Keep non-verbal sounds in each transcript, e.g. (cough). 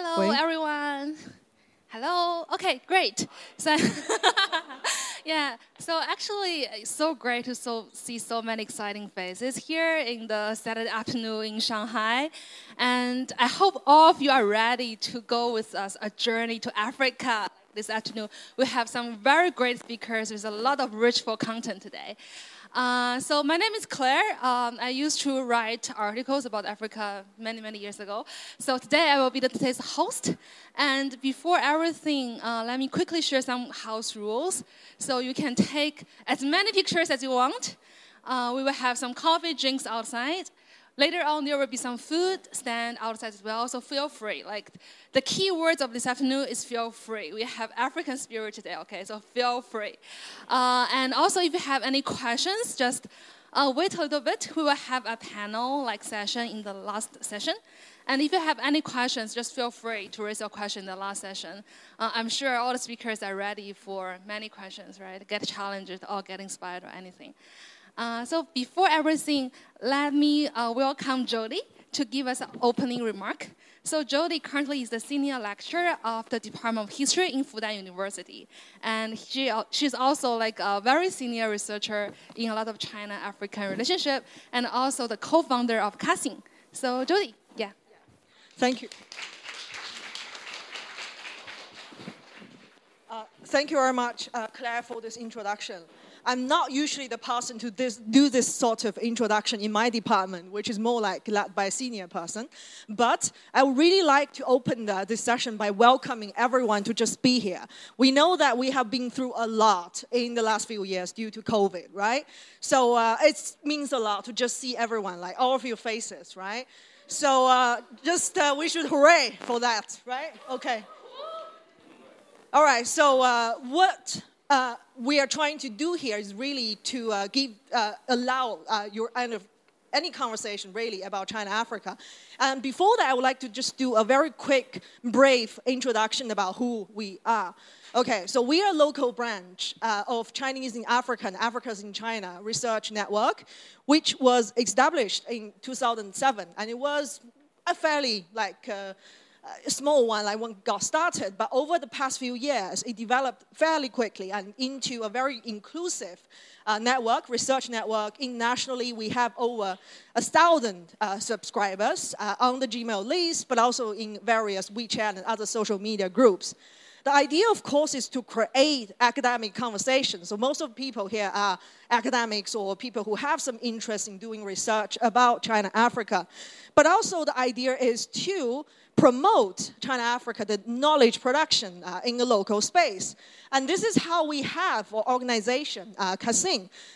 Hello, everyone. Hello. Okay, great. So, (laughs) yeah. So actually, it's so great to so see so many exciting faces here in the Saturday afternoon in Shanghai, and I hope all of you are ready to go with us a journey to Africa this afternoon. We have some very great speakers with a lot of rich for content today. Uh, so my name is Claire. Um, I used to write articles about Africa many, many years ago. So today I will be the today's host. And before everything, uh, let me quickly share some house rules. So you can take as many pictures as you want. Uh, we will have some coffee, drinks outside. Later on, there will be some food stand outside as well, so feel free. Like the key words of this afternoon is feel free. We have African spirit today, okay? So feel free. Uh, and also, if you have any questions, just uh, wait a little bit. We will have a panel like session in the last session. And if you have any questions, just feel free to raise your question in the last session. Uh, I'm sure all the speakers are ready for many questions, right? Get challenged or get inspired or anything. Uh, so before everything, let me uh, welcome Jody to give us an opening remark. So Jody currently is the senior lecturer of the Department of History in Fudan University, and she she's also like a very senior researcher in a lot of China-African relationship, and also the co-founder of CASIN. So Jody, yeah. Thank you. Uh, thank you very much, uh, Claire, for this introduction. I'm not usually the person to this, do this sort of introduction in my department, which is more like led by a senior person. But I would really like to open the, this session by welcoming everyone to just be here. We know that we have been through a lot in the last few years due to COVID, right? So uh, it means a lot to just see everyone, like all of your faces, right? So uh, just uh, we should hooray for that, right? Okay. All right. So uh, what uh, we are trying to do here is really to uh, give uh, allow uh, your any conversation really about China Africa. And before that, I would like to just do a very quick, brief introduction about who we are. Okay, so we are a local branch uh, of Chinese in Africa and Africans in China Research Network, which was established in 2007, and it was a fairly like uh, small one, like when got started, but over the past few years, it developed fairly quickly and into a very inclusive uh, network, research network. Internationally, we have over a thousand uh, subscribers uh, on the Gmail list, but also in various WeChat and other social media groups. The idea, of course, is to create academic conversations. So most of the people here are academics or people who have some interest in doing research about China, Africa. But also the idea is to promote China Africa, the knowledge production uh, in the local space. And this is how we have our organization, uh.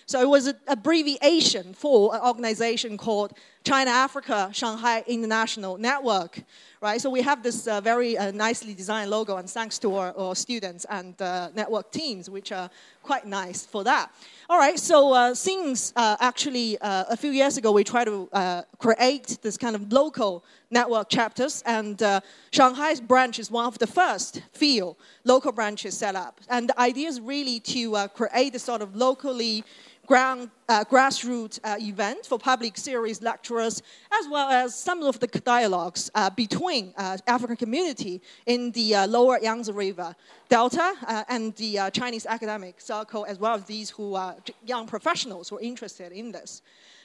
So it was an abbreviation for an organization called China Africa Shanghai International Network. Right, so we have this uh, very uh, nicely designed logo, and thanks to our, our students and uh, network teams, which are quite nice for that. All right, so uh, since uh, actually uh, a few years ago, we tried to uh, create this kind of local network chapters, and uh, Shanghai's branch is one of the first few local branches set up. And the idea is really to uh, create a sort of locally ground, uh, grassroots uh, event for public series lecturers, as well as some of the dialogues uh, between uh, African community in the uh, lower Yangtze River Delta uh, and the Chinese academic circle, as well as these who are young professionals who are interested in this.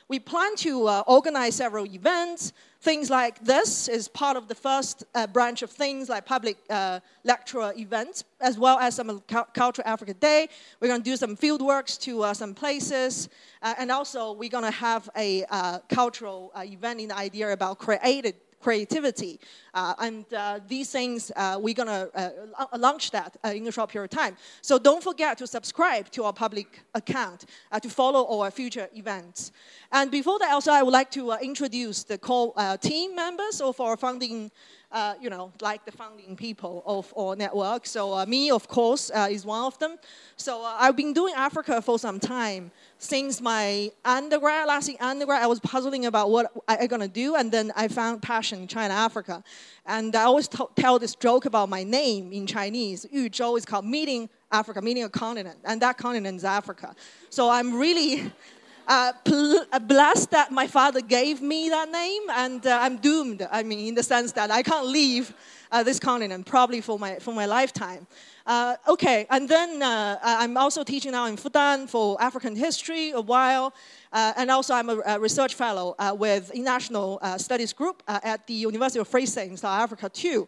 We plan to uh, organize several events. Things like this is part of the first uh, branch of things like public uh, lecturer events, as well as some Cultural Africa Day. We're going to do some field works to uh, some places. Uh, and also, we're going to have a uh, cultural event in the idea about created creativity. Uh, and uh, these things, uh, we're going to uh, launch that uh, in a short period of time. So don't forget to subscribe to our public account uh, to follow our future events. And before that, also, I would like to introduce the core team members of our founding uh, you know, like the founding people of our network. So uh, me, of course, uh, is one of them. So I've been doing Africa for some time since my undergrad, last year undergrad, I was puzzling about what I'm gonna do, and then I found passion in China, Africa. And I always tell this joke about my name in Chinese. Yu Zhou is called meeting Africa, meaning a continent, and that continent is Africa. So I'm really (laughs) uh, pl- uh, blessed that my father gave me that name, and uh, I'm doomed. I mean, in the sense that I can't leave uh, this continent probably for my for my lifetime. Uh, okay, and then uh, I'm also teaching now in Fudan for African history a while, and also I'm a, a research fellow with International Studies Group at the University of Free State in South Africa too.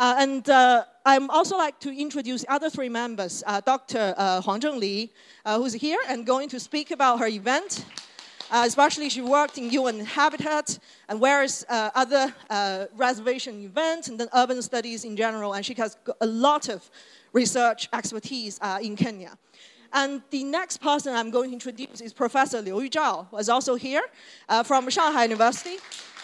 Uh, and uh, I'm also like to introduce other three members, uh, Dr. Uh, Huang Zhengli, uh, who's here and going to speak about her event. Uh, especially she worked in UN Habitat and various other reservation events and then urban studies in general, and she has a lot of research expertise in Kenya. And the next person I'm going to introduce is Professor Liu Yuzhao, who is also here from Shanghai University.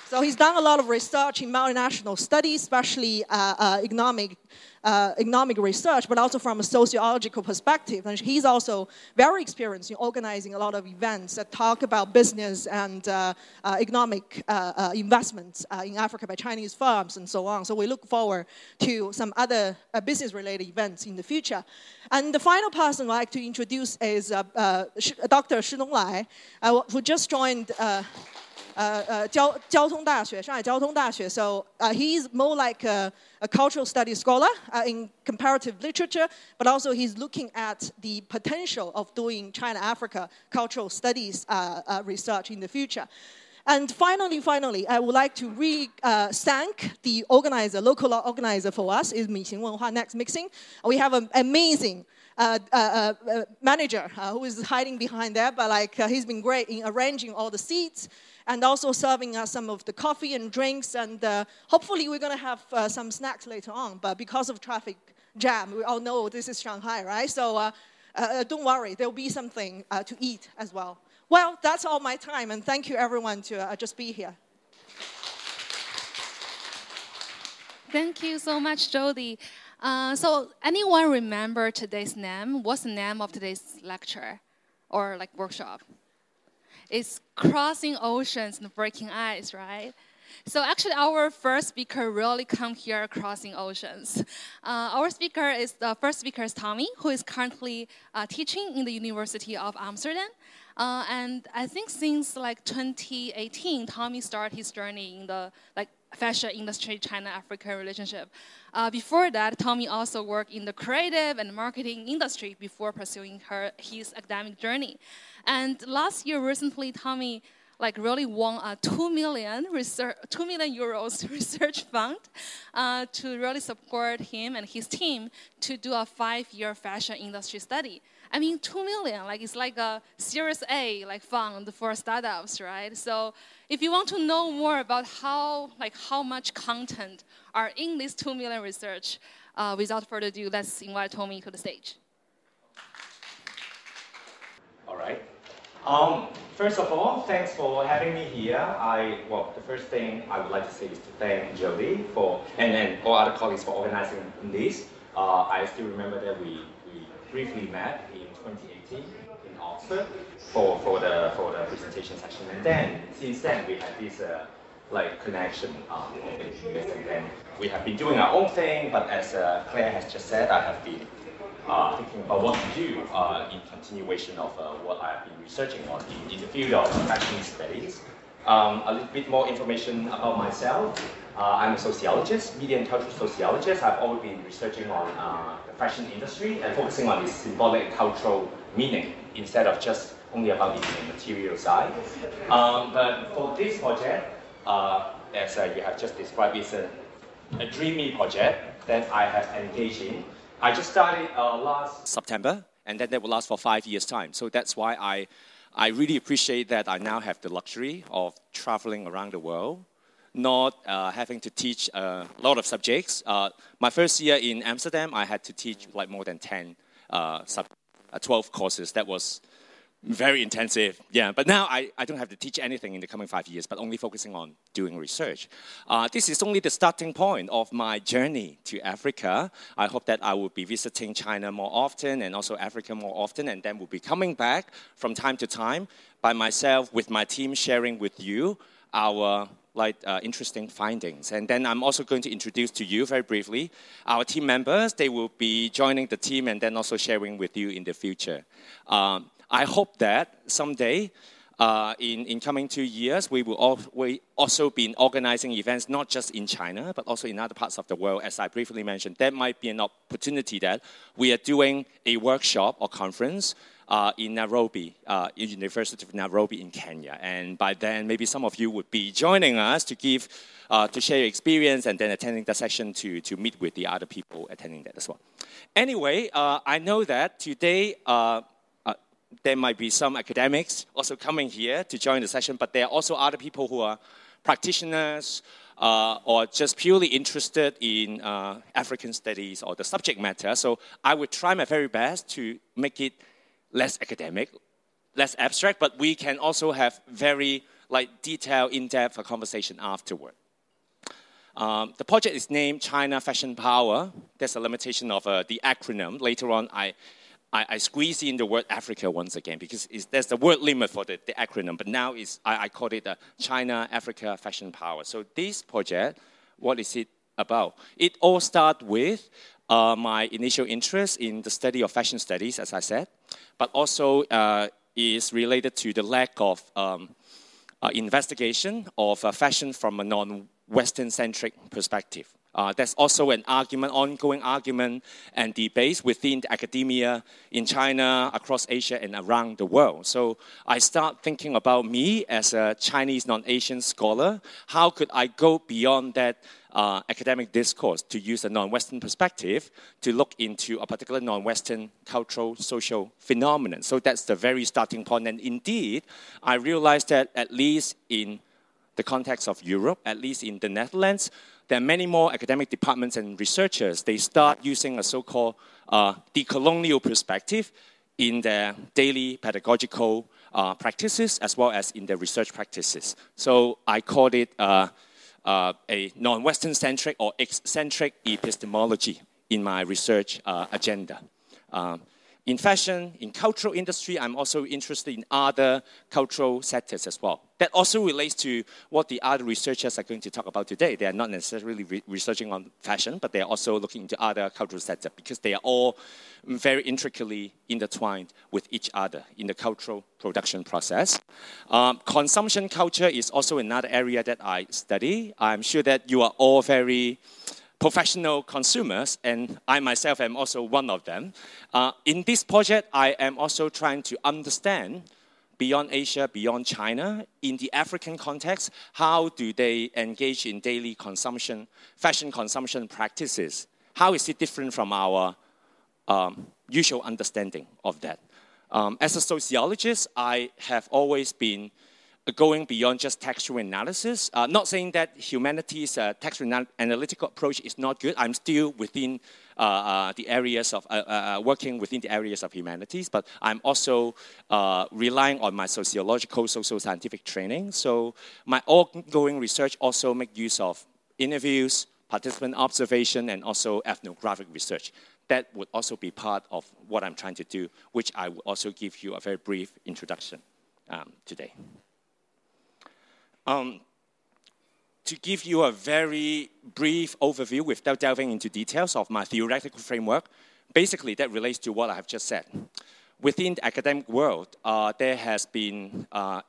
So he's done a lot of research in multinational studies, especially uh, uh, economic, uh, economic research, but also from a sociological perspective. And he's also very experienced in organizing a lot of events that talk about business and uh, uh, economic uh, investments in Africa by Chinese firms and so on. So we look forward to some other business-related events in the future. And the final person I'd like to introduce is Dr. Shi Donglai, who just joined uh, uh, Shanghai Jiao Tong So uh, he's more like a, a cultural studies scholar uh, in comparative literature, but also he's looking at the potential of doing China-Africa cultural studies uh, uh, research in the future. And finally, finally, I would like to re uh, thank the organizer, local organizer for us is Mixing Wenhua Next Mixing. We have an amazing uh, uh, uh, manager who is hiding behind there, but like he's been great in arranging all the seats and also serving us some of the coffee and drinks. And uh, hopefully, we're going to have uh, some snacks later on. But because of traffic jam, we all know this is Shanghai, right? So uh, uh don't worry, there'll be something uh, to eat as well. Well, that's all my time, and thank you everyone to uh, just be here. Thank you so much, Jody. So, anyone remember today's name? What's the name of today's lecture or like workshop? It's crossing oceans and breaking ice, right? So actually, our first speaker really come here crossing oceans. Uh, our speaker is the first speaker is Tommy, who is currently uh, teaching in the University of Amsterdam. Uh, and I think since like 2018, Tommy started his journey in the like fashion industry China-Africa relationship. Uh, before that, Tommy also worked in the creative and marketing industry before pursuing her his academic journey. And last year, recently, Tommy like really won a two million research, two million euros (laughs) research fund uh, to really support him and his team to do a five-year fashion industry study. I mean, two million, like it's like a Series A like fund for startups, right? So if you want to know more about how like how much content are in this two million research, uh, without further ado, let's invite Tommy to the stage. All right. Um, first of all, thanks for having me here. I well, the first thing I would like to say is to thank Jody for and then all other colleagues for organizing this. Uh, I still remember that we briefly met in 2018 in Oxford for, for the for the presentation session, and then since then we had this uh, like connection um, and then we have been doing our own thing. But as uh, Claire has just said, I have been uh, thinking about what to do uh, in continuation of uh, what I have been researching on in, in the field of fashion studies. Um, a little bit more information about myself. Uh, I'm a sociologist, media and cultural sociologist. I've always been researching on uh, the fashion industry and focusing on its symbolic cultural meaning instead of just only about the material side. Um, but for this project, uh, as you have just described, it's a, a dreamy project that I have engaged in. I just started last September, and then that will last for five years' time. So that's why I, I really appreciate that I now have the luxury of traveling around the world, not uh, having to teach a lot of subjects. Uh, my first year in Amsterdam, I had to teach like more than 10, uh, sub, uh, 12 courses. That was very intensive, yeah. But now I, I don't have to teach anything in the coming five years, but only focusing on doing research. Uh, this is only the starting point of my journey to Africa. I hope that I will be visiting China more often and also Africa more often, and then will be coming back from time to time by myself with my team, sharing with you our like uh, interesting findings. And then I'm also going to introduce to you very briefly our team members. They will be joining the team and then also sharing with you in the future. Um, I hope that someday uh, in, in coming two years, we will all, we also be organizing events not just in China, but also in other parts of the world. As I briefly mentioned, there might be an opportunity that we are doing a workshop or conference uh, in Nairobi, uh, University of Nairobi in Kenya. And by then, maybe some of you would be joining us to give, uh, to share your experience and then attending the session to, to meet with the other people attending that as well. Anyway, uh, I know that today, uh, there might be some academics also coming here to join the session, but there are also other people who are practitioners uh, or just purely interested in uh, African studies or the subject matter. So I would try my very best to make it less academic, less abstract, but we can also have very like detailed, in-depth conversation afterward. Um, the project is named China Fashion Power. There's a limitation of uh, the acronym. Later on, I I, I squeeze in the word Africa once again because there's the word limit for the, the acronym, but now I, I call it China Africa Fashion Power. So this project, what is it about? It all starts with uh, my initial interest in the study of fashion studies, as I said, but also uh, is related to the lack of um, uh, investigation of uh, fashion from a non-Western centric perspective. Uh, there's also an argument, ongoing argument and debate within academia in China, across Asia, and around the world. So I start thinking about me as a Chinese non-Asian scholar. How could I go beyond that uh, academic discourse to use a non-Western perspective to look into a particular non-Western cultural, social phenomenon? So that's the very starting point. And indeed, I realized that at least in the context of Europe, at least in the Netherlands, there are many more academic departments and researchers. They start using a so-called uh, decolonial perspective in their daily pedagogical uh, practices as well as in their research practices. So I called it uh, uh a non-Western centric or eccentric epistemology in my research uh, agenda. Um, in fashion, in cultural industry, I'm also interested in other cultural sectors as well. That also relates to what the other researchers are going to talk about today. They are not necessarily re researching on fashion, but they are also looking into other cultural sectors because they are all very intricately intertwined with each other in the cultural production process. Um, consumption culture is also another area that I study. I'm sure that you are all very professional consumers, and I myself am also one of them. Uh, in this project, I am also trying to understand beyond Asia, beyond China, in the African context, how do they engage in daily consumption, fashion consumption practices? How is it different from our um, usual understanding of that? Um, as a sociologist, I have always been going beyond just textual analysis. Uh, not saying that humanities' uh, textual analytical approach is not good. I'm still within uh, uh the areas of uh, uh, working within the areas of humanities, but I'm also relying on my sociological, social scientific training. So my ongoing research also make use of interviews, participant observation, and also ethnographic research. That would also be part of what I'm trying to do, which I will also give you a very brief introduction um, today. Um, to give you a very brief overview without delving into details of my theoretical framework, basically that relates to what I have just said. Within the academic world, uh, there has been uh,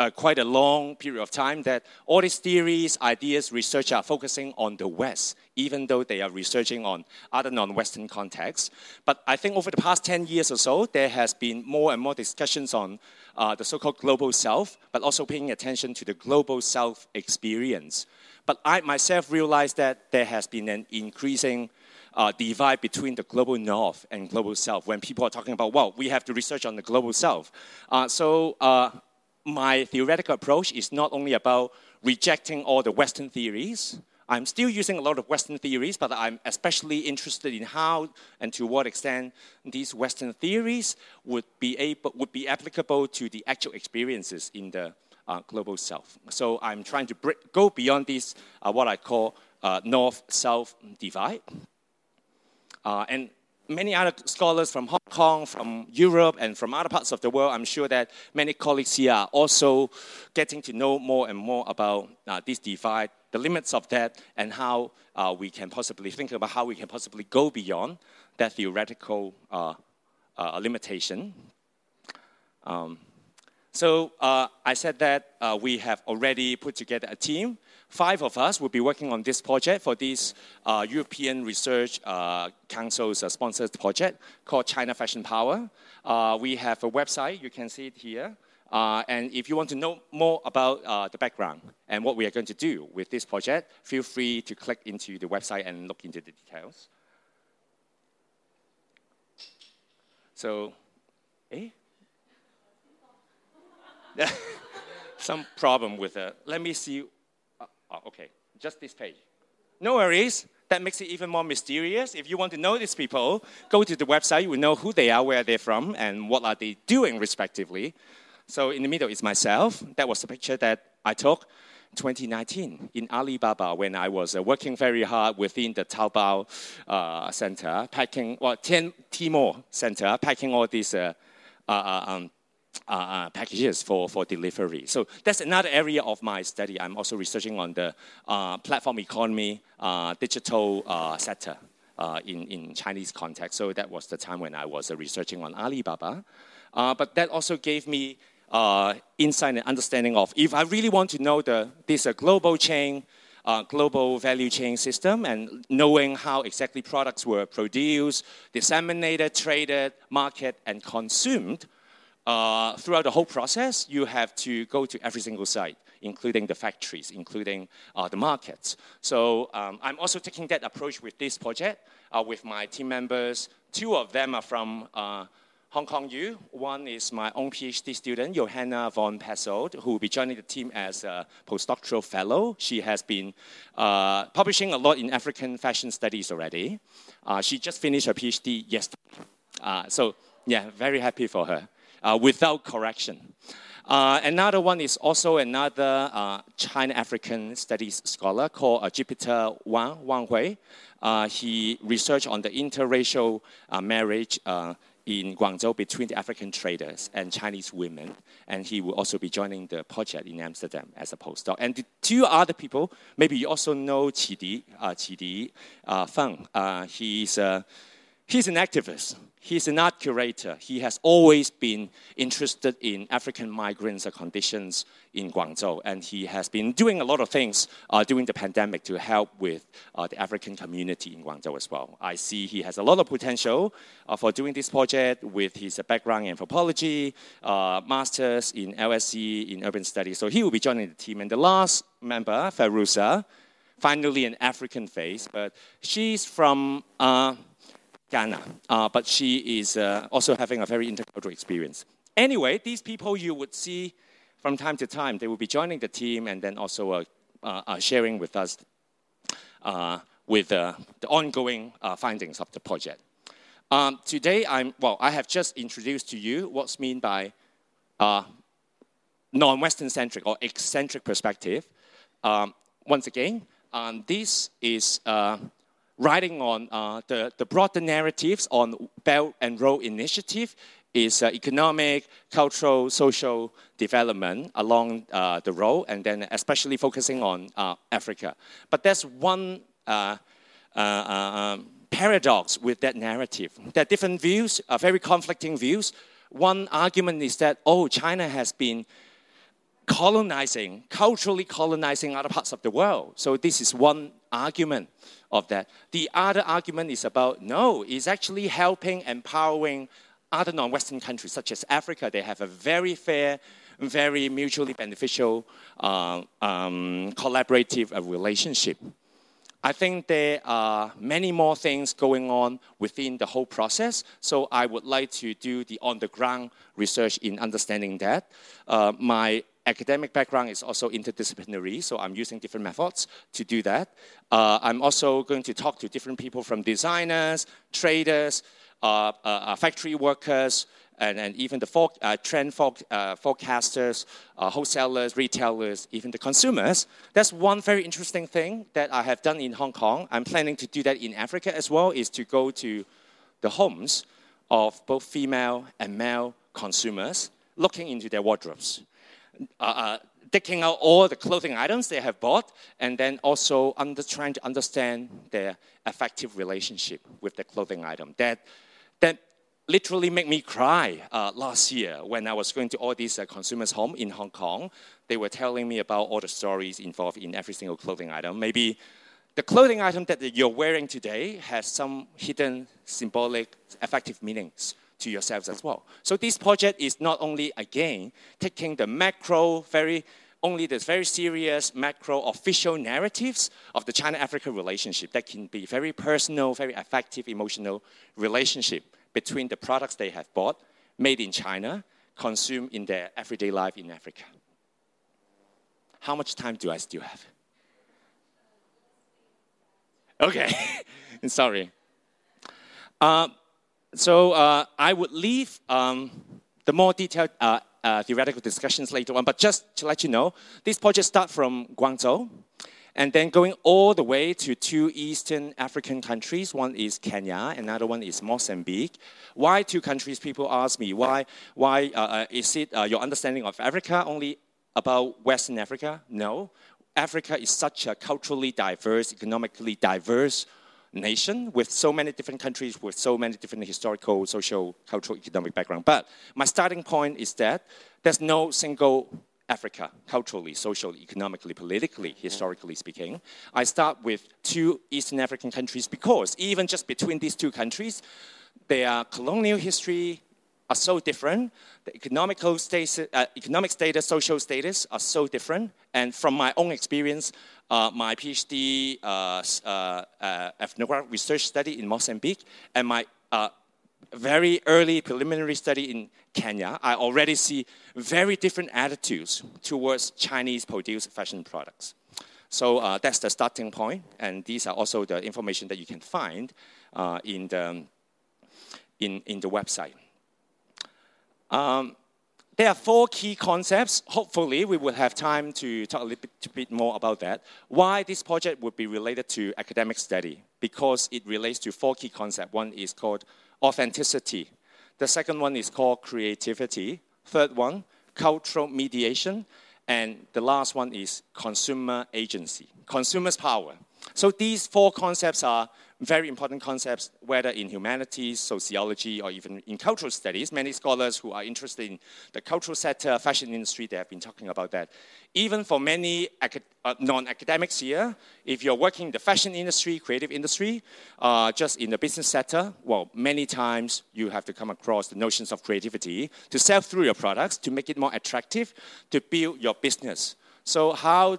uh, quite a long period of time that all these theories, ideas, research are focusing on the West, even though they are researching on other non-Western contexts. But I think over the past 10 years or so, there has been more and more discussions on uh, the so-called global South, but also paying attention to the global South experience. But I myself realized that there has been an increasing uh, divide between the global north and global south when people are talking about, well, we have to research on the global south. Uh, so uh, my theoretical approach is not only about rejecting all the Western theories. I'm still using a lot of Western theories, but I'm especially interested in how and to what extent these Western theories would be, able, would be applicable to the actual experiences in the uh, global South. So I'm trying to go beyond this, uh, what I call uh, North-South divide. Uh, and many other scholars from Hong Kong, from Europe, and from other parts of the world, I'm sure that many colleagues here are also getting to know more and more about uh, this divide, the limits of that, and how uh, we can possibly think about how we can possibly go beyond that theoretical uh, uh limitation. Um, So uh, I said that uh, we have already put together a team. Five of us will be working on this project for this uh, European Research uh, Council's uh, sponsored project called China Fashion Power. Uh, we have a website, you can see it here. and if you want to know more about the background and what we are going to do with this project, feel free to click into the website and look into the details. So, eh? (laughs) Some problem with it. Let me see. Uh, oh, okay, just this page. No worries. That makes it even more mysterious. If you want to know these people, go to the website. You will know who they are, where they're from, and what are they doing, respectively. So in the middle is myself. That was the picture that I took 2019 in Alibaba when I was uh, working very hard within the Taobao uh, center, packing, well, Tmall center, packing all these uh, uh, uh um, uh, uh, packages for, for delivery. So that's another area of my study. I'm also researching on the uh, platform economy, uh, digital uh, sector uh, in, in Chinese context. So that was the time when I was researching on Alibaba. but that also gave me insight and understanding of if I really want to know the, this a global chain, uh, global value chain system and knowing how exactly products were produced, disseminated, traded, marketed, and consumed, uh, throughout the whole process, you have to go to every single site, including the factories, including uh, the markets. So um, I'm also taking that approach with this project uh, with my team members. Two of them are from uh, Hong Kong U. One is my own PhD student, Johanna von Pessold, who will be joining the team as a postdoctoral fellow. She has been uh, publishing a lot in African fashion studies already. Uh, she just finished her PhD yesterday. so, yeah, very happy for her uh, without correction. Uh, another one is also another uh, China African studies scholar called uh, Jupiter Wang, Wang Hui. Uh, he researched on the interracial uh, marriage uh, in Guangzhou between the African traders and Chinese women. And he will also be joining the project in Amsterdam as a postdoc. And the two other people, maybe you also know Qidi, uh, Qidi uh, Feng. Uh, he's, uh, he's an activist. He's an art curator. He has always been interested in African migrants' conditions in Guangzhou, and he has been doing a lot of things uh, during the pandemic to help with uh, the African community in Guangzhou as well. I see he has a lot of potential uh, for doing this project with his background in anthropology, uh, masters in LSE in urban studies. So he will be joining the team. And the last member, Feruza, finally an African face, but she's from uh, Ghana, uh, but she is uh, also having a very intercultural experience. Anyway, these people you would see from time to time, they will be joining the team and then also uh, uh, uh sharing with us uh, with the ongoing findings of the project. Um, today, I'm, well, I have just introduced to you what's meant by non-Western centric or eccentric perspective. Um, once again, um, this is writing on uh, the, the broader narratives on Belt and Road Initiative is uh, economic, cultural, social development along uh, the road, and then especially focusing on uh, Africa. But there's one uh, uh, um, paradox with that narrative. There are different views, very conflicting views. One argument is that, oh, China has been colonizing, culturally colonizing other parts of the world. So this is one argument of that. The other argument is about no, it's actually helping, empowering other non Western countries, such as Africa. They have a very fair, very mutually beneficial, uh, um, collaborative uh, relationship. I think there are many more things going on within the whole process, so I would like to do the on the ground research in understanding that. Uh, my academic background is also interdisciplinary, so I'm using different methods to do that. Uh, I'm also going to talk to different people from designers, traders, uh, uh, uh factory workers, and, and even the for, uh, trend for, uh, forecasters, wholesalers, retailers, even the consumers. That's one very interesting thing that I have done in Hong Kong. I'm planning to do that in Africa as well, is to go to the homes of both female and male consumers, looking into their wardrobes uh, uh, taking out all the clothing items they have bought, and then also under, trying to understand their affective relationship with the clothing item. That, that literally made me cry uh, last year when I was going to all these uh, consumers' home in Hong Kong. They were telling me about all the stories involved in every single clothing item. Maybe the clothing item that you're wearing today has some hidden symbolic, affective meanings to yourselves as well. So this project is not only, again, taking the macro, very only the very serious macro official narratives of the China-Africa relationship that can be very personal, very affective, emotional relationship between the products they have bought, made in China, consumed in their everyday life in Africa. How much time do I still have? Okay, (laughs) sorry. Uh, so uh, I would leave um, the more detailed uh, uh, theoretical discussions later on, but just to let you know, this project starts from Guangzhou, and then going all the way to two Eastern African countries. One is Kenya, another one is Mozambique. Why two countries? People ask me. Why? Why uh, uh is it uh, your understanding of Africa only about Western Africa? No. Africa is such a culturally diverse, economically diverse nation with so many different countries with so many different historical, social, cultural, economic background. But my starting point is that there's no single Africa, culturally, socially, economically, politically, historically speaking. I start with two Eastern African countries because even just between these two countries, their colonial history are so different. The economical status, uh, economic status, social status are so different. And from my own experience, uh, my PhD uh, uh, uh, ethnographic research study in Mozambique and my uh, very early preliminary study in Kenya, I already see very different attitudes towards Chinese produced fashion products. So that's the starting point, and these are also the information that you can find in, the, in, in the website. Um, there are four key concepts. Hopefully, we will have time to talk a little bit, bit, more about that. Why this project would be related to academic study? Because it relates to four key concepts. One is called authenticity. The second one is called creativity. Third one, cultural mediation. And the last one is consumer agency, consumer's power. So these four concepts are very important concepts, whether in humanities, sociology, or even in cultural studies. Many scholars who are interested in the cultural sector, fashion industry, they have been talking about that. Even for many uh, non-academics here, if you're working in the fashion industry, creative industry, uh, just in the business sector, well, many times you have to come across the notions of creativity to sell through your products, to make it more attractive, to build your business. So how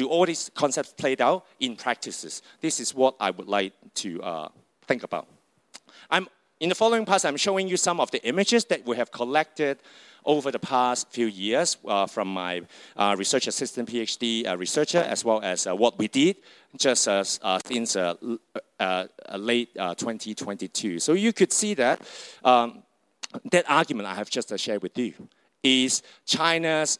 do all these concepts played out in practices? This is what I would like to uh, think about. I'm, in the following parts, I'm showing you some of the images that we have collected over the past few years uh, from my uh, research assistant PhD uh, researcher, as well as uh, what we did just uh, since late 2022. So you could see that um, that argument I have just shared with you is China's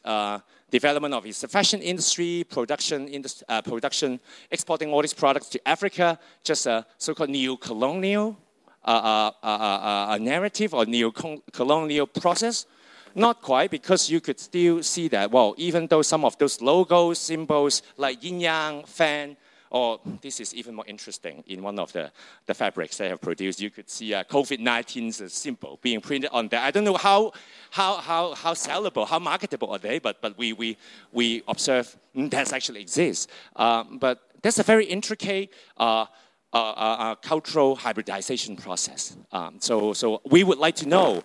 development of its fashion industry, production, uh, production, exporting all these products to Africa, just a so-called neo-colonial uh, uh, uh, uh narrative or neo-colonial process. Not quite, because you could still see that, well, even though some of those logos, symbols like yin yang, fan, or this is even more interesting. In one of the, the fabrics they have produced, you could see a COVID-19 symbol being printed on there. I don't know how, how, how, how sellable, how marketable are they, but, but we, we, we observe that actually exists. Um, but that's a very intricate uh, uh, uh, uh cultural hybridization process. Um, so, so we would like to know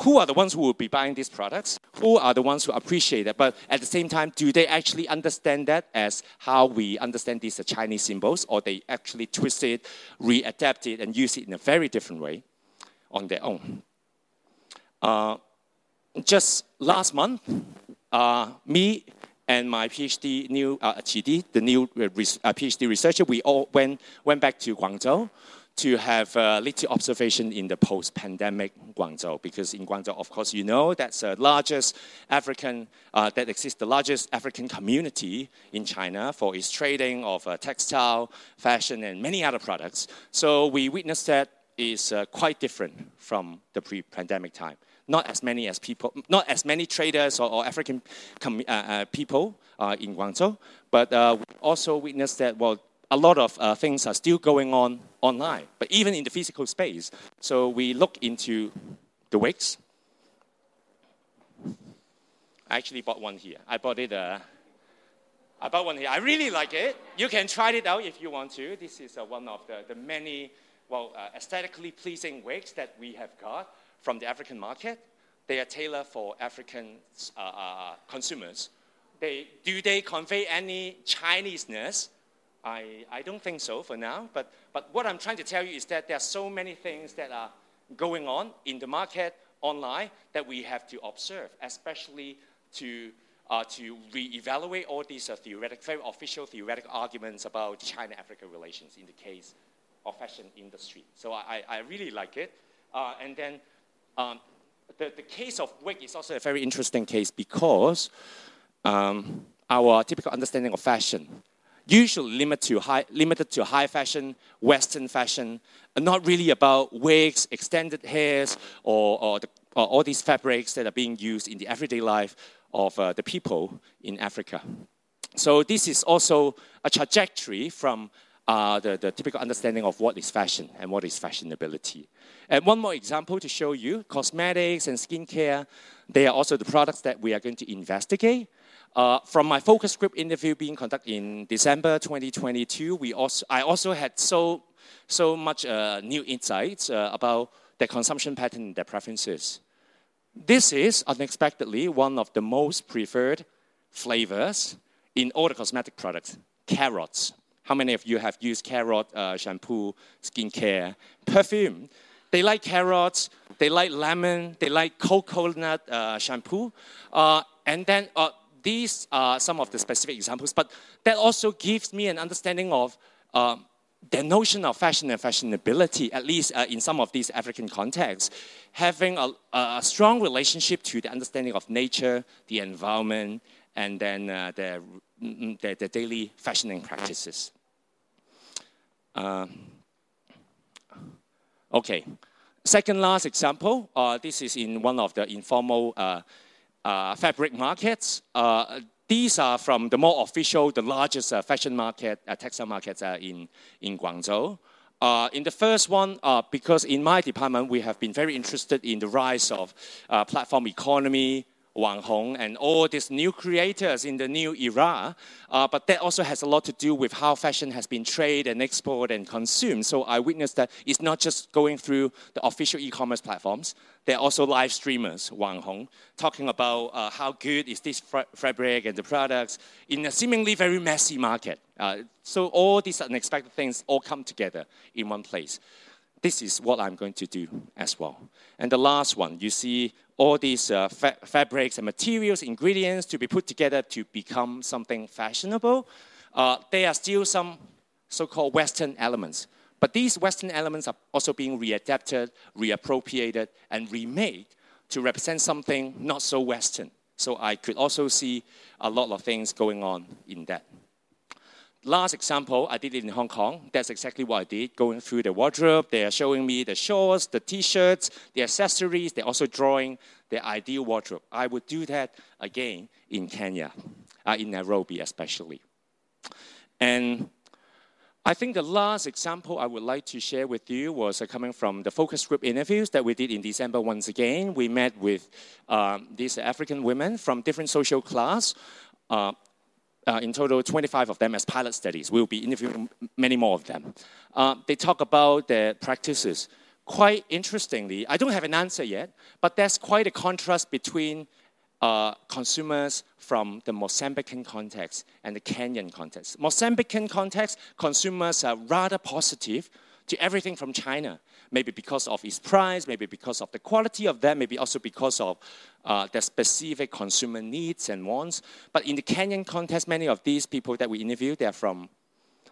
who are the ones who will be buying these products? Who are the ones who appreciate it? But at the same time, do they actually understand that as how we understand these Chinese symbols, or they actually twist it, readapt it, and use it in a very different way on their own? Uh, just last month, uh, me and my PhD new uh, Qidi, the new uh, uh PhD researcher, we all went went back to Guangzhou to have a little observation in the post-pandemic Guangzhou, because in Guangzhou, of course, you know that's the largest African, uh, that exists the largest African community in China for its trading of uh, textile, fashion, and many other products. So we witnessed that is uh, quite different from the pre-pandemic time. Not as many as people, not as many traders or, or African uh, uh, people in Guangzhou, but we also witnessed that well, a lot of things are still going on online, but even in the physical space. So we look into the wigs. I actually bought one here. I bought it. Uh, I bought one here. I really like it. You can try it out if you want to. This is uh, one of the, the many, well, uh, aesthetically pleasing wigs that we have got from the African market. They are tailored for African uh, uh, consumers. They, do they convey any Chineseness? I, I don't think so for now. But, but what I'm trying to tell you is that there are so many things that are going on in the market online that we have to observe, especially to, uh, to re-evaluate all these uh, theoretic, very official theoretical arguments about China-Africa relations in the case of fashion industry. So I, I really like it. Uh, and then um, the, the case of wig is also a very interesting case because um, our typical understanding of fashion usually limited to high, limited to high fashion, Western fashion, and not really about wigs, extended hairs, or, or, the, or, all these fabrics that are being used in the everyday life of uh, the people in Africa. So this is also a trajectory from uh, the, the typical understanding of what is fashion and what is fashionability. And one more example to show you, cosmetics and skincare, they are also the products that we are going to investigate. Uh, from my focus group interview being conducted in December 2022, we also, I also had so, so much uh, new insights uh, about their consumption pattern and their preferences. This is unexpectedly one of the most preferred flavors in all the cosmetic products, carrots. How many of you have used carrot uh, shampoo, skincare, perfume? They like carrots, they like lemon, they like coconut uh, shampoo. Uh, and then these are some of the specific examples, but that also gives me an understanding of uh, the notion of fashion and fashionability, at least uh, in some of these African contexts, having a, a, strong relationship to the understanding of nature, the environment, and then uh, the, the, daily fashioning practices. Uh, okay, second last example. Uh, this is in one of the informal uh, fabric markets. these are from the more official, the largest fashion market, textile markets in, in Guangzhou. Uh, in the first one, uh, because in my department, we have been very interested in the rise of uh, platform economy, Wang Hong and all these new creators in the new era. Uh, but that also has a lot to do with how fashion has been traded and exported and consumed. So I witnessed that it's not just going through the official e-commerce platforms. There are also live streamers, Wang Hong, talking about uh, how good is this fabric and the products in a seemingly very messy market. Uh, so all these unexpected things all come together in one place this is what I'm going to do as well. And the last one, you see all these uh, fa fabrics and materials, ingredients to be put together to become something fashionable. Uh, there are still some so-called Western elements. But these Western elements are also being readapted, reappropriated, and remade to represent something not so Western. So I could also see a lot of things going on in that. Last example, I did it in Hong Kong. That's exactly what I did, going through the wardrobe. They are showing me the shorts, the t-shirts, the accessories. They're also drawing the ideal wardrobe. I would do that again in Kenya, uh, in Nairobi especially. And I think the last example I would like to share with you was uh, coming from the focus group interviews that we did in December once again. We met with um, these African women from different social class. Uh, uh, in total 25 of them as pilot studies. We'll be interviewing many more of them. Uh, they talk about their practices. Quite interestingly, I don't have an answer yet, but there's quite a contrast between uh, consumers from the Mozambican context and the Kenyan context. Mozambican context, consumers are rather positive to everything from China maybe because of its price, maybe because of the quality of that, maybe also because of uh, the specific consumer needs and wants. But in the Kenyan context, many of these people that we interviewed, they're from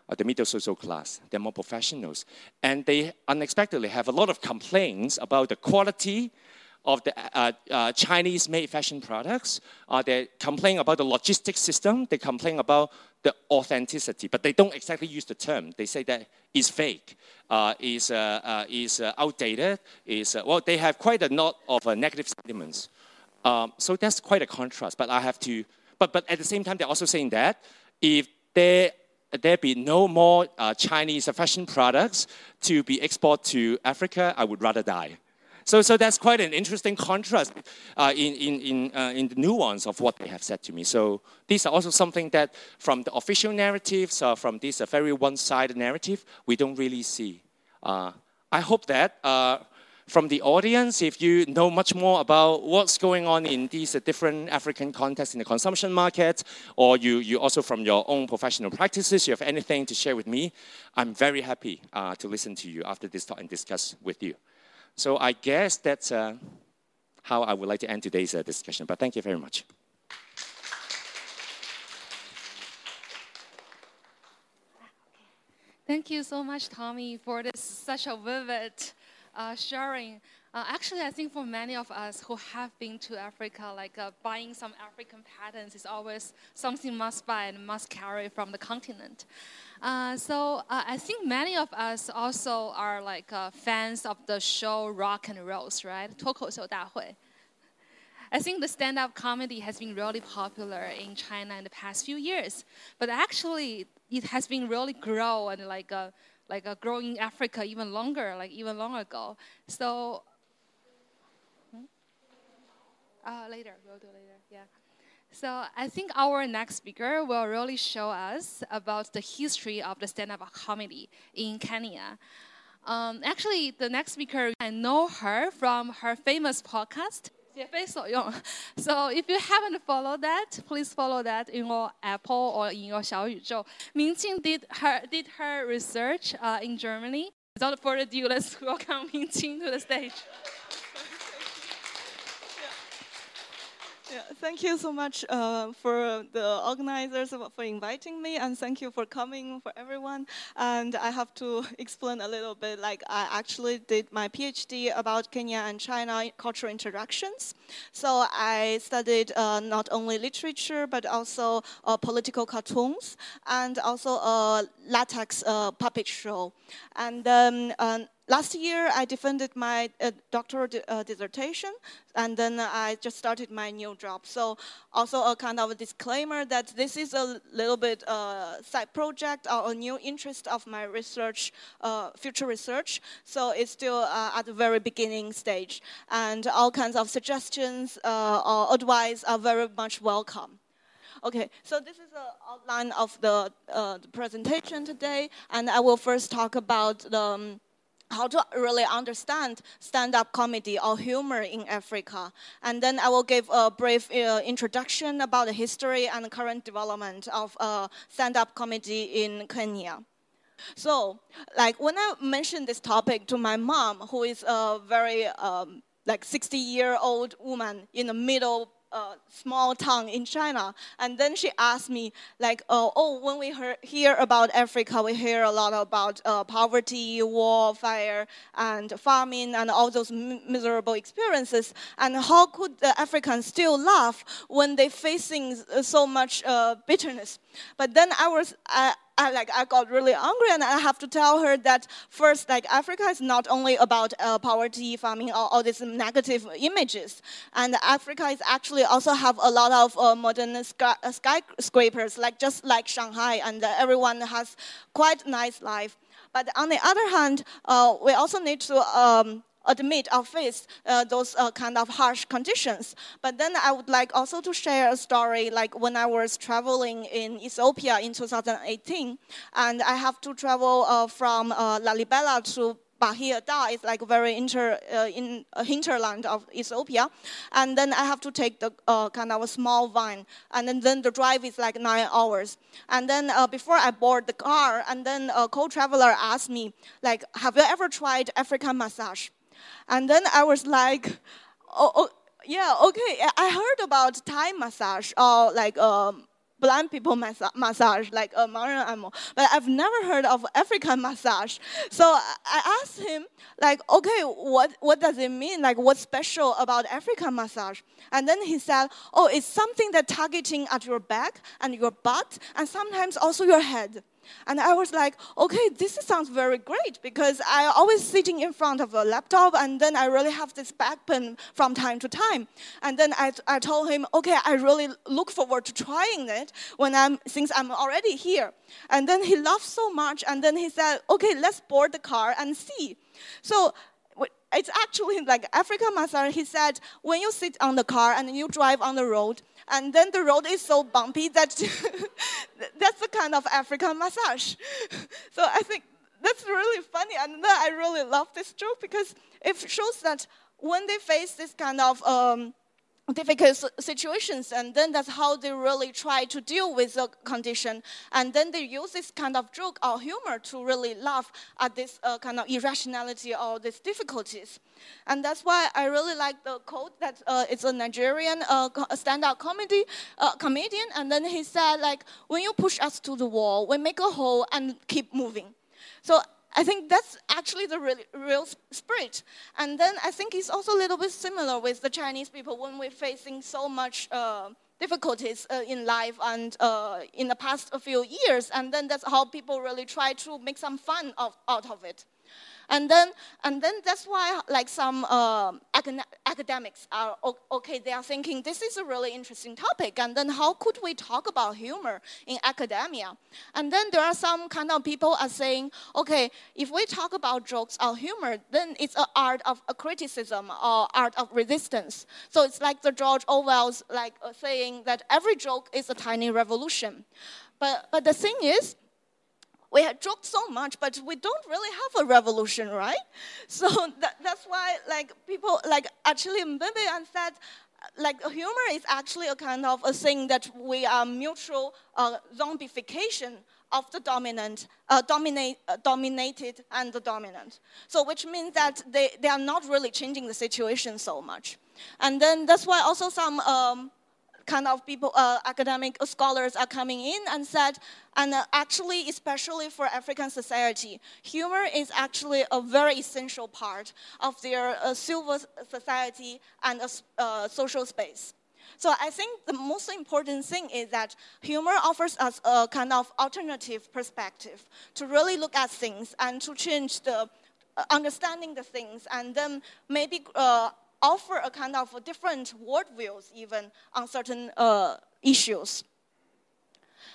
uh, the middle social class. They're more professionals. And they unexpectedly have a lot of complaints about the quality of the uh, uh, Chinese made fashion products. Uh, they complain about the logistics system. They complain about the authenticity, but they don't exactly use the term. They say that it's fake, uh, is, uh, uh, is uh, outdated, is, uh, well, they have quite a lot of uh, negative sentiments. Um, so that's quite a contrast, but I have to, but, but at the same time, they're also saying that if they there be no more Chinese fashion products to be exported to Africa, I would rather die. So, so that's quite an interesting contrast uh, in, in, in, uh, in the nuance of what they have said to me. So these are also something that from the official narratives, uh, from this uh, very one-sided narrative, we don't really see. Uh, I hope that uh, from the audience, if you know much more about what's going on in these different African contexts in the consumption market, or you, you also from your own professional practices, you have anything to share with me, I'm very happy to listen to you after this talk and discuss with you. So I guess that's uh, how I would like to end today's uh, discussion. But thank you very much. Thank you so much, Tommy, for this such a vivid uh, sharing. Uh, actually, I think for many of us who have been to Africa, like uh, buying some African patterns is always something must buy and must carry from the continent. Uh, so uh, I think many of us also are like uh, fans of the show Rock and Roast, right? 脱口秀大会. I think the stand up comedy has been really popular in China in the past few years, but actually it has been really grow and like uh, like a in Africa even longer, like even long ago. So uh, later, we'll do later, yeah. So I think our next speaker will really show us about the history of the stand-up comedy in Kenya. Um, actually, the next speaker, I know her from her famous podcast, (laughs) So if you haven't followed that, please follow that in your Apple or in your 小宇宙. Mingqing did her, did her research uh, in Germany. Without further ado, let's (laughs) welcome Mingqing to the stage. Yeah, thank you so much uh, for the organizers for inviting me, and thank you for coming for everyone. And I have to (laughs) explain a little bit. Like I actually did my PhD about Kenya and China cultural interactions. So I studied uh, not only literature but also uh, political cartoons and also a latex uh, puppet show. And um, last year I defended my uh, doctoral di uh, dissertation, and then I just started my new job. So also a kind of a disclaimer that this is a little bit uh, side project or a new interest of my research, uh, future research. So it's still uh, at the very beginning stage, and all kinds of suggestions uh, or advice are very much welcome. Okay, so this is an outline of the, the, presentation today, and I will first talk about the um, how to really understand stand-up comedy or humor in Africa. And then I will give a brief uh, introduction about the history and current development of uh, stand-up comedy in Kenya. So, like when I mentioned this topic to my mom, who is a very um, like 60 year old woman in the middle uh, small town in China. And then she asked me, like, oh, oh when we hear, hear about Africa, we hear a lot about uh, poverty, war, fire, and famine, and all those miserable experiences. And how could the Africans still laugh when they're facing so much uh, bitterness? But then I was, I like I got really angry, and I have to tell her that first, like Africa is not only about uh, poverty, farming, all, all, these negative images, and Africa is actually also have a lot of uh, modern sky, uh, skyscrapers, like just like Shanghai, and everyone has quite nice life. But on the other hand, uh, we also need to um, admit or face uh, those uh, kind of harsh conditions. But then I would like also to share a story like when I was traveling in Ethiopia in 2018, and I have to travel uh, from uh, Lalibela to Bahir Dar is like very inter, uh, in a hinterland of Ethiopia, and then I have to take the uh, kind of a small van, and then, then the drive is like nine hours. And then uh, before I board the car, and then a co-traveler asked me, like, have you ever tried African massage? And then I was like, oh, oh yeah, okay. I heard about Thai massage or like um, blind people massage, like a Marian animal, but I've never heard of African massage. So I asked him, like, okay, what, what does it mean? Like, what's special about African massage? And then he said, oh, it's something that targeting at your back and your butt and sometimes also your head. And I was like, okay, this sounds very great because I always sitting in front of a laptop and then I really have this back pain from time to time. And then I, I told him, okay, I really look forward to trying it when I'm, since I'm already here. And then he laughed so much and then he said, okay, let's board the car and see. So it's actually like African massage. He said, when you sit on the car and you drive on the road, and then the road is so bumpy that (laughs) that's the kind of African massage. So I think that's really funny, and I really love this joke because it shows that when they face this kind of um, difficult situations and then that's how they really try to deal with the condition. And then they use this kind of joke or humor to really laugh at this uh, kind of irrationality or these difficulties. And that's why i really like the quote that uh, it's a nigerian uh, stand-up comedy uh, comedian. And then he said like when you push us to the wall we make a hole and keep moving. So I think that's actually the real, real spirit. And then I think it's also a little bit similar with the Chinese people when we're facing so much uh, difficulties uh, in life and uh, in the past a few years. And then that's how people really try to make some fun of, out of it. And then, and then that's why like some uh, academics are okay. They are thinking this is a really interesting topic, and then how could we talk about humor in academia? And then there are some kind of people are saying, okay, if we talk about jokes or humor, then it's an art of a criticism or art of resistance. So it's like the George Orwell's like uh, saying that every joke is a tiny revolution. But but the thing is we had joked so much, but we don't really have a revolution, right? (laughs) So that, that's why, like, people, like, actually, Mbembe and said, like, humor is actually a kind of a thing that we are mutual uh, zombification of the dominant, uh, dominate, uh, dominated and the dominant. So which means that they, they are not really changing the situation so much. And then that's why also some um, kind of people, uh, academic scholars are coming in and said, and uh, actually, especially for African society, humor is actually a very essential part of their uh, civil society and uh, social space. So I think the most important thing is that humor offers us a kind of alternative perspective to really look at things and to change the uh, understanding the things and then maybe uh, offer a kind of different worldviews even on certain uh, issues.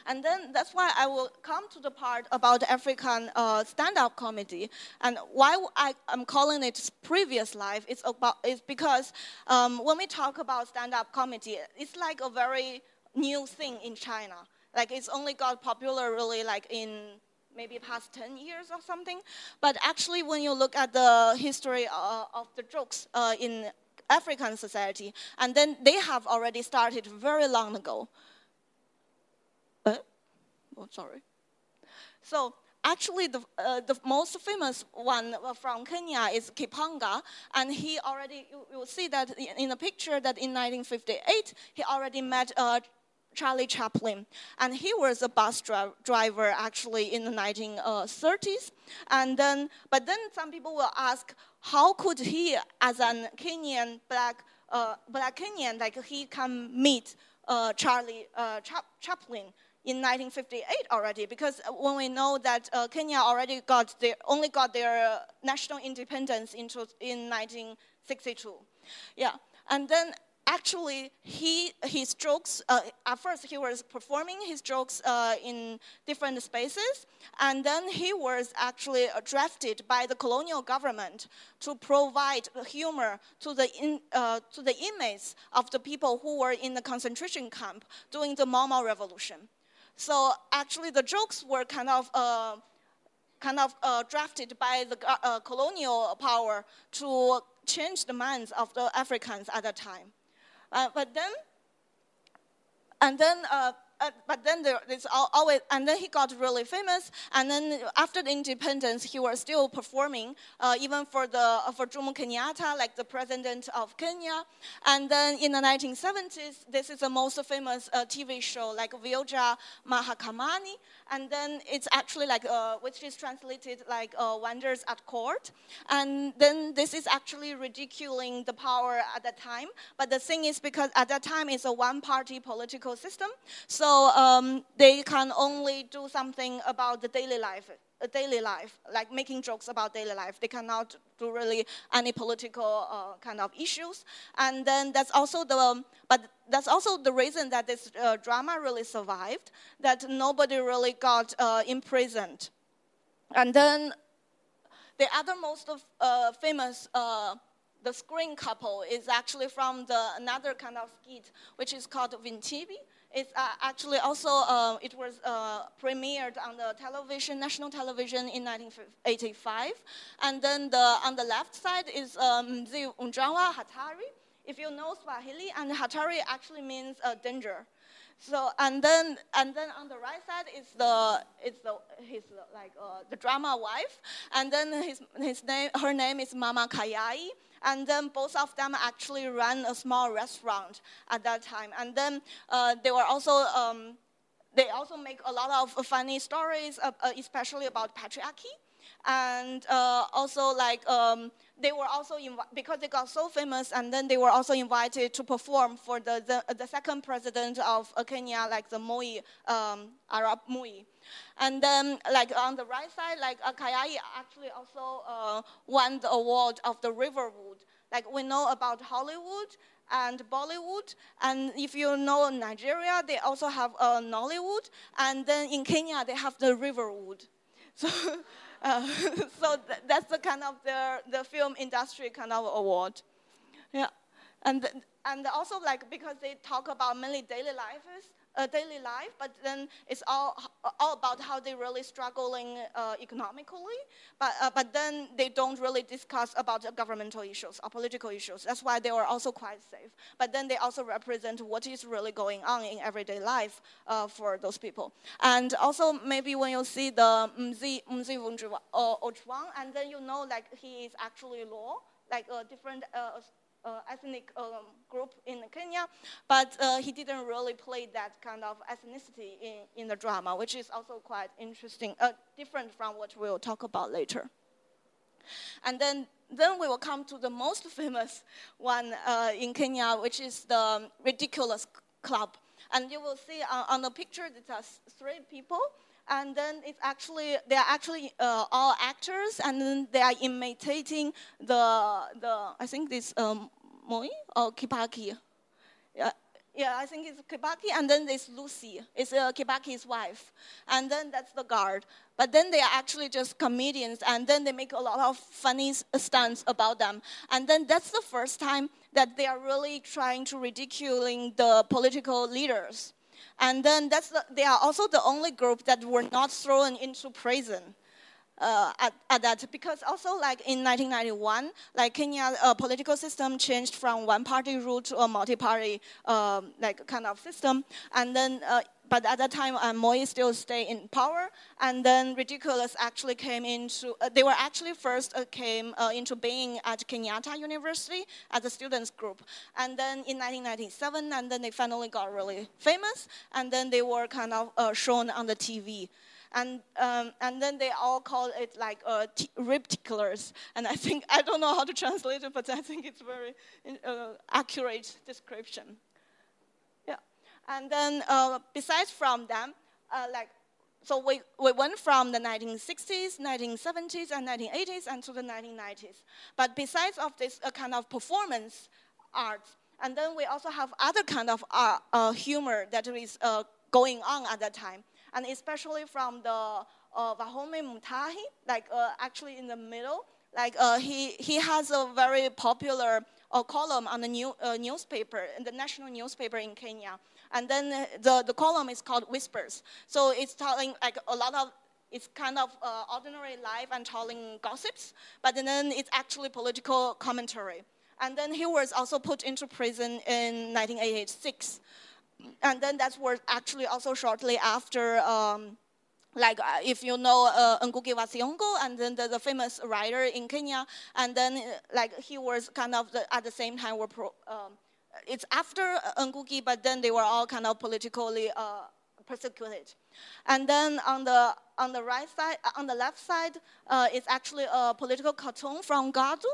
And then that's why I will come to the part about African uh, stand-up comedy. And why I, am calling it previous life is about is because um, when we talk about stand-up comedy, it's like a very new thing in China. Like it's only got popular really like in maybe past 10 years or something. But actually, when you look at the history uh, of the jokes uh, in African society, and then they have already started very long ago. Uh, oh, sorry. So actually, the, uh, the most famous one from Kenya is Kipanga, and he already, you, will see that in the picture that in 1958, he already met uh, Charlie Chaplin. And he was a bus dri- driver actually in the 1930s. And then, but then some people will ask, how could he, as a Kenyan black, uh, black Kenyan, like he can meet uh, Charlie uh, Chaplin in 1958 already? Because when we know that uh, Kenya already got their, only got their national independence in, in 1962. Yeah, and then actually he his jokes uh, at first he was performing his jokes uh, in different spaces and then he was actually drafted by the colonial government to provide humor to the in, uh, to the inmates of the people who were in the concentration camp during the Mau Mau revolution so actually the jokes were kind of uh, kind of uh, drafted by the uh, colonial power to change the minds of the Africans at that time. Uh, but then, and then, uh, but then there, there's always, and then he got really famous. And then after the independence, he was still performing, uh, even for the uh, for Jomo Kenyatta, like the president of Kenya. And then in the 1970s, this is the most famous uh, TV show, like Vioja Mahakamani and then it's actually like uh, which is translated like uh, wonders at court and then this is actually ridiculing the power at that time but the thing is because at that time it's a one party political system so so um, they can only do something about the daily life, uh, daily life, like making jokes about daily life. They cannot do really any political uh, kind of issues. And then that's also the, but that's also the reason that this uh, drama really survived, that nobody really got uh, imprisoned. And then the other most of, uh, famous the screen couple is actually from the another kind of skit, which is called Vitimbi. It's uh, actually also, uh, it was uh, premiered on the television, national television in 1985. And then the, on the left side is um, the Hatari. If you know Swahili, and Hatari actually means uh, danger. So and then and then on the right side is the it's the his like uh, the drama wife, and then his his name her name is Mama Kayai, and then both of them actually ran a small restaurant at that time, and then uh, they were also. Um, they also make a lot of funny stories, uh, uh especially about patriarchy and uh, also like um, they were also invi- because they got so famous and then they were also invited to perform for the, the, the second president of uh, kenya like the moi um, arap moi and then like on the right side like akayai actually also uh, won the award of the riverwood like we know about hollywood and Bollywood. And if you know Nigeria, they also have uh, Nollywood. And then in Kenya, they have the Riverwood. (laughs) So uh, (laughs) so th- that's the kind of the, the film industry kind of award. Yeah. And, and also like because they talk about mainly daily lives, uh, daily life, but then it's all, all about how they're really struggling uh, economically. But, uh, but then they don't really discuss about governmental issues or political issues. That's why they were also quite safe. But then they also represent what is really going on in everyday life uh, for those people. And also maybe when you see the Mzee, Mzee Ojwang, and then you know like he is actually Luo, like a different uh, uh, ethnic um, group in Kenya, but uh, he didn't really play that kind of ethnicity in, in the drama, which is also quite interesting, uh, different from what we'll talk about later. And then, then we will come to the most (laughs) famous one uh, in Kenya, which is the Redykyulass Club. And you will see uh, on the picture, there are three people and then it's actually they are actually uh, all actors, and then they are imitating the the I think this um, Moi or Kibaki. Yeah, yeah, I think it's Kibaki, and then there's Lucy. It's uh, Kibaki's wife, and then that's the guard. But then they are actually just comedians, and then they make a lot of funny stunts about them. And then that's the first time that they are really trying to ridiculing the political leaders. And then that's the, they are also the only group that were not thrown into prison. Uh, at, at, that because also like in 1991 like kenya uh, political system changed from one party rule to a multi-party um, like kind of system and then uh, but at that time, Moi still stayed in power, and then Redykyulass actually came into. Uh, they were actually first uh, came uh, into being at Kenyatta University as a students group, and then in 1997, and then they finally got really famous, and then they were kind of uh, shown on the TV. And, um, and then they all call it like uh, t-. And I think, I don't know how to translate it, but I think it's very uh, accurate description. And then uh, besides from them, uh, like, so we, we went from the 1960s, 1970s, and 1980s, and to the 1990s. But besides of this uh, kind of performance art, and then we also have other kind of art, uh, humor that is uh, going on at that time, and especially from the uh, Wahome Mutahi, like actually in the middle, like he, he has a very popular column on the new, newspaper, the national newspaper in Kenya. And then the, the column is called Whispers. So it's telling like a lot of it's kind of uh, ordinary life and telling gossips, but then it's actually political commentary. And then he was also put into prison in 1986. And then that was actually also shortly after, um, like uh, if you know uh, Ngugi wa Thiong'o, and then the, the, famous writer in Kenya, and then uh, like he was kind of the, at the same time were pro, um, it's after Ngugi, but then they were all kind of politically uh, persecuted. And then on the on the right side, on the left side, uh, it's actually a political cartoon from Gado,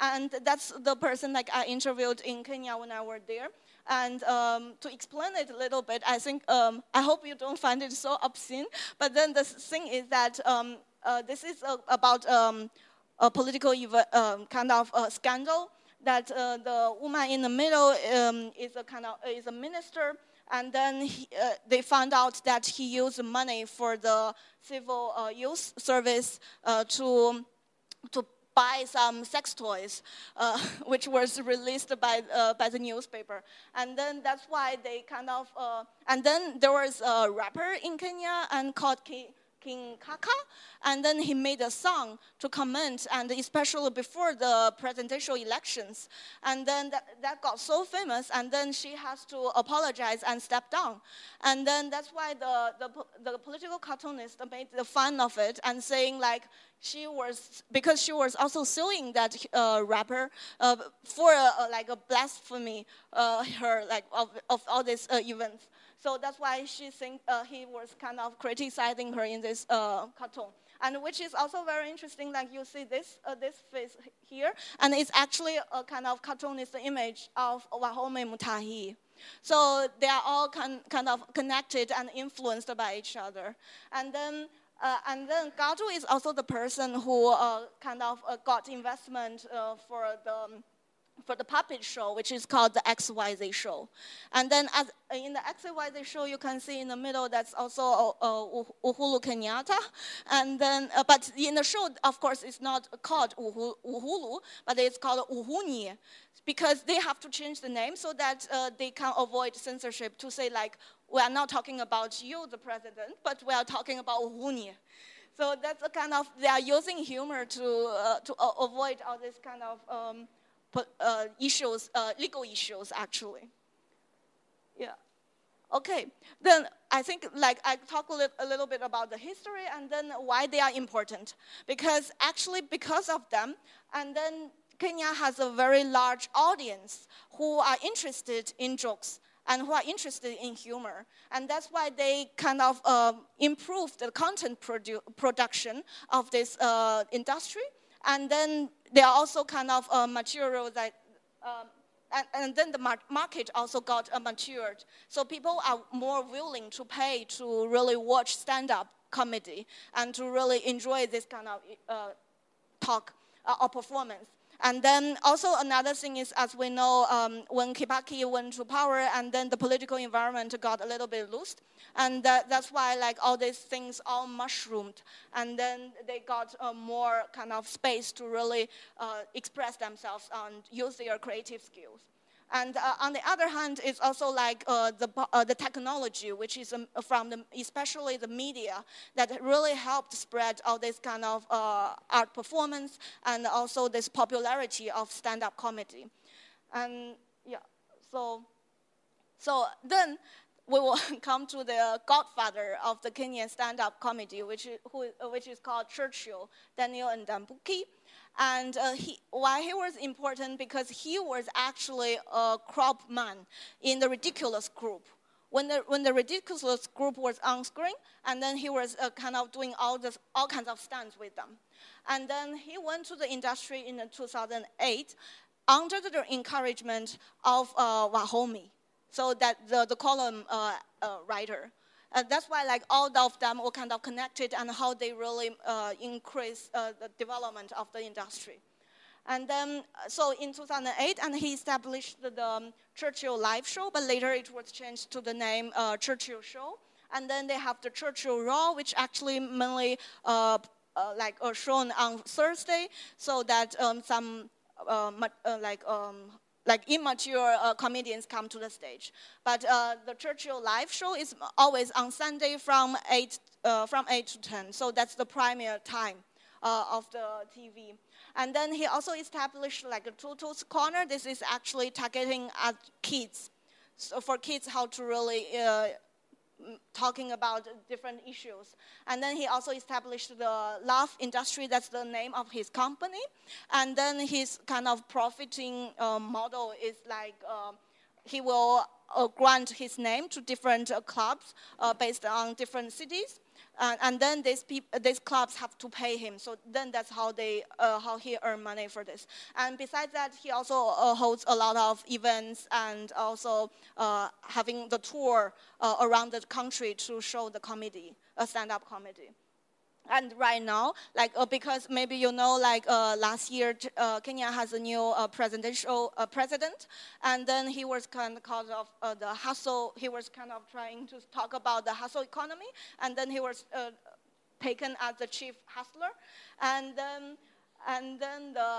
and that's the person like I interviewed in Kenya when I was there. And um, to explain it a little bit, I think um, I hope you don't find it so obscene. But then the thing is that um, uh, this is uh, about um, a political um, kind of scandal that uh, the woman in the middle um, is a kind of is a minister and then he, uh, they found out that he used money for the civil uh, youth service uh, to to buy some sex toys, uh, (laughs) which was released by uh, by the newspaper, and then that's why they kind of uh, and then there was a rapper in Kenya and called King, King Kaka, and then he made a song to comment, and especially before the presidential elections. And then that, that got so famous, and then she has to apologize and step down. And then that's why the, the, the political cartoonist made the fun of it and saying, like, she was because she was also suing that uh, rapper uh, for uh, like a blasphemy uh, her like of, of all these uh, events so that's why she think uh, he was kind of criticizing her in this cartoon and which is also very interesting. Like you see this uh, this face here, and it's actually a kind of cartoonist image of Wahome Mutahi. So they are all kind, kind of connected and influenced by each other. And then uh, and then Gado is also the person who uh, kind of uh, got investment uh, for the um, for the puppet show, which is called the XYZ show. And then as, in the XYZ show, you can see in the middle that's also uh, Uhuru Kenyatta. And then, uh, but in the show, of course, it's not called Uhuru, but it's called Uhuni because they have to change the name so that uh, they can avoid censorship to say like, we are not talking about you, the president, but we are talking about Uhuni. So that's a kind of, they are using humor to, uh, to avoid all this kind of um, uh, issues, uh, legal issues actually. Yeah. Okay, then I think like I talk a, li a little bit about the history and then why they are important. Because actually because of them, and then Kenya has a very large audience who are interested in jokes and who are interested in humor. And that's why they kind of uh, improved the content produ production of this uh, industry and then there are also kind of uh, material that, um, and, and, then the market also got uh, matured. So people are more willing to pay to really watch stand-up comedy and to really enjoy this kind of uh, talk uh, or performance. And then also another thing is, as we know, um, when Kibaki went to power, and then the political environment got a little bit loose, and that, that's why like all these things all mushroomed, and then they got uh, more kind of space to really uh, express themselves and use their creative skills. And uh, on the other hand, it's also like uh, the, uh, the technology, which is um, from the, especially the media, that really helped spread all this kind of uh, art performance and also this popularity of stand-up comedy. And yeah, so, so then we will (laughs) come to the godfather of the Kenyan stand-up comedy, which is, who, which is called Churchill, Daniel Ndambuki. And uh, he, why he was important because he was actually a crop man in the Redykyulass group. When the, when the Redykyulass group was on screen, and then he was uh, kind of doing all, this, all kinds of stunts with them. And then he went to the industry in 2008 under the encouragement of uh, Wahome, so that the, the column uh, uh, writer. Uh, that's why like all of them were kind of connected and how they really uh, increase uh, the development of the industry. And then, so in 2008, and he established the, the um, Churchill Live Show, but later it was changed to the name uh, Churchill Show. And then they have the Churchill Raw, which actually mainly uh, uh, like shown on Thursday, so that um, some like um, like immature uh, comedians come to the stage. But uh, the Churchill live show is always on Sunday from 8, uh, from 8 to 10. So that's the primary time uh, of the TV. And then he also established like a Tutu's Corner. This is actually targeting at kids. So for kids, how to really uh, talking about different issues. And then he also established the Laugh Industry, that's the name of his company. And then his kind of profiting uh, model is like uh, he will uh, grant his name to different uh, clubs uh, based on different cities. And, and then these peop- these clubs have to pay him. So then that's how they uh, how he earn money for this. And besides that, he also uh, holds a lot of events and also uh, having the tour uh, around the country to show the comedy, a stand-up comedy. And right now, like uh, because maybe you know, like uh, last year, uh, Kenya has a new uh, presidential uh, president, and then he was kind of cause of uh, the hustle. He was kind of trying to talk about the hustle economy, and then he was taken as the chief hustler, and then and then the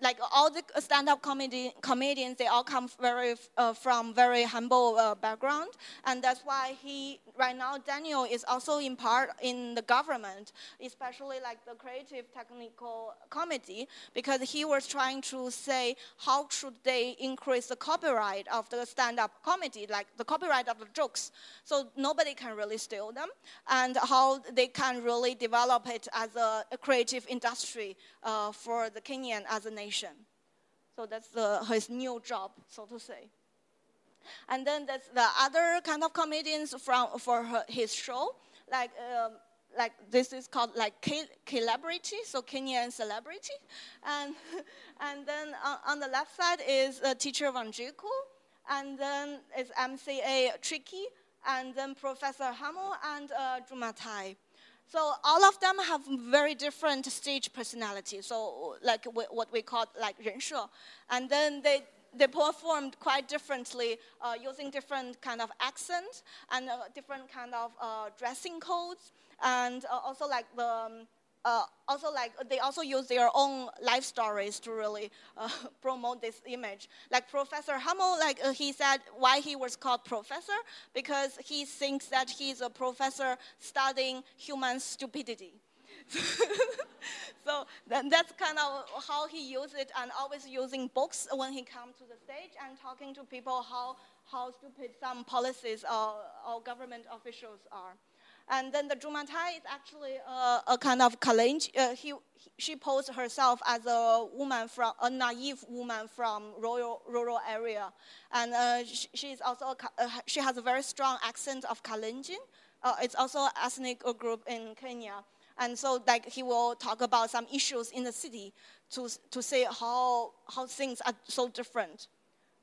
like all the stand-up comedy comedians they all come very uh, from very humble uh, background. And that's why he right now daniel is also in part in the government especially like the creative technical committee because he was trying to say how should they increase the copyright of the stand-up comedy like the copyright of the jokes. So nobody can really steal them and how they can really develop it as a, creative industry uh, for the kenyan as a nation. So that's the, his new job, so to say. And then there's the other kind of comedians from for her, his show, like um, like this is called like celebrity, so Kenyan celebrity, and (laughs) and then on, on the left side is uh, teacher Wanjiku, and then is MCA Tricky, and then Professor Hamo and uh, Jemutai. So all of them have very different stage personality. So like what we call like 人设, and then they they performed quite differently uh, using different kind of accents and uh, different kind of uh, dressing codes and uh, also like the um, uh, also like they also use their own life stories to really uh, (laughs) promote this image. Like Professor Hamo, like uh, he said, why he was called professor because he thinks that he's a professor studying human stupidity. (laughs) so that's kind of how he used it, and always using books when he comes to the stage and talking to people how how stupid some policies or, or government officials are. And then the Jemutai is actually a, a kind of Kalenji. Uh, he, she posed herself as a woman from a naive woman from rural rural area, and uh, she, she's also a, uh, she has a very strong accent of Kalenjin. Uh, it's also an ethnic group in Kenya, and so like he will talk about some issues in the city to to say how how things are so different.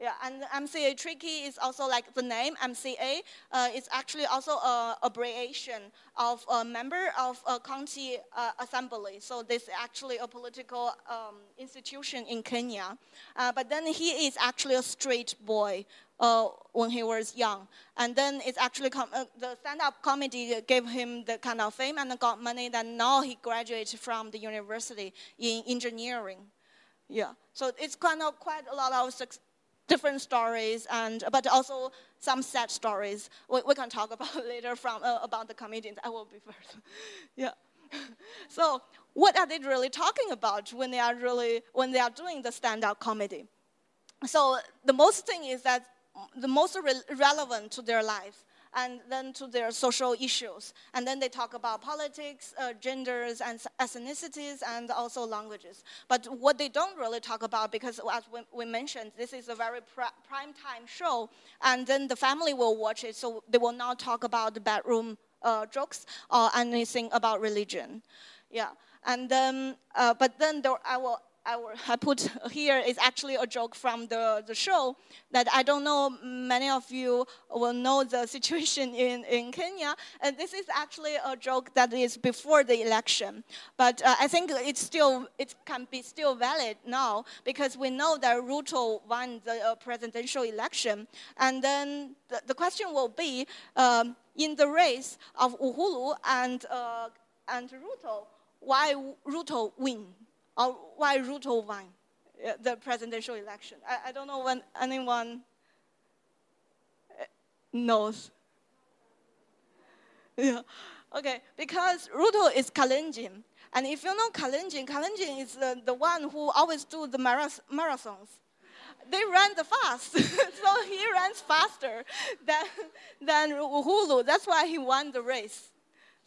Yeah, and MCA Tricky is also like the name MCA. Uh, it's actually also a abbreviation of a member of a county uh, assembly. So this is actually a political um, institution in Kenya. Uh, but then he is actually a straight boy uh, when he was young. And then it's actually uh, the stand-up comedy gave him the kind of fame and got money. Then now he graduated from the university in engineering. Yeah, so it's kind of quite a lot of success different stories, and but also some sad stories. We, we can talk (laughs) about later from uh, about the comedians. I will be first. (laughs) yeah. (laughs) so what are they really talking about when they are really when they are doing the stand-up comedy? So the most thing is that the most re- relevant to their life and then to their social issues. And then they talk about politics, uh, genders, and ethnicities, and also languages. But what they don't really talk about, because as we, we mentioned, this is a very pr- prime time show, and then the family will watch it, so they will not talk about the bedroom uh, jokes or anything about religion. Yeah. And then, uh, but then there, I will (laughs) I, put here is actually a joke from the, the show that I don't know many of you will know the (laughs) situation in, in Kenya. And this is actually a joke that is before the election. But uh, I think it's still, it can be still valid now because we know that Ruto won the uh, presidential election. And then the, the question will be um, in the race of Uhuru and, uh, and Ruto, why Ruto win? Or why Ruto won the presidential election. I, I don't know when anyone uh, knows. (laughs) Yeah. Okay, because Ruto is Kalenjin. And if you know Kalenjin, Kalenjin is the, the one who always do the marathons. They run the fast, (laughs) so he runs faster than, than Uhuru. That's why he won the race.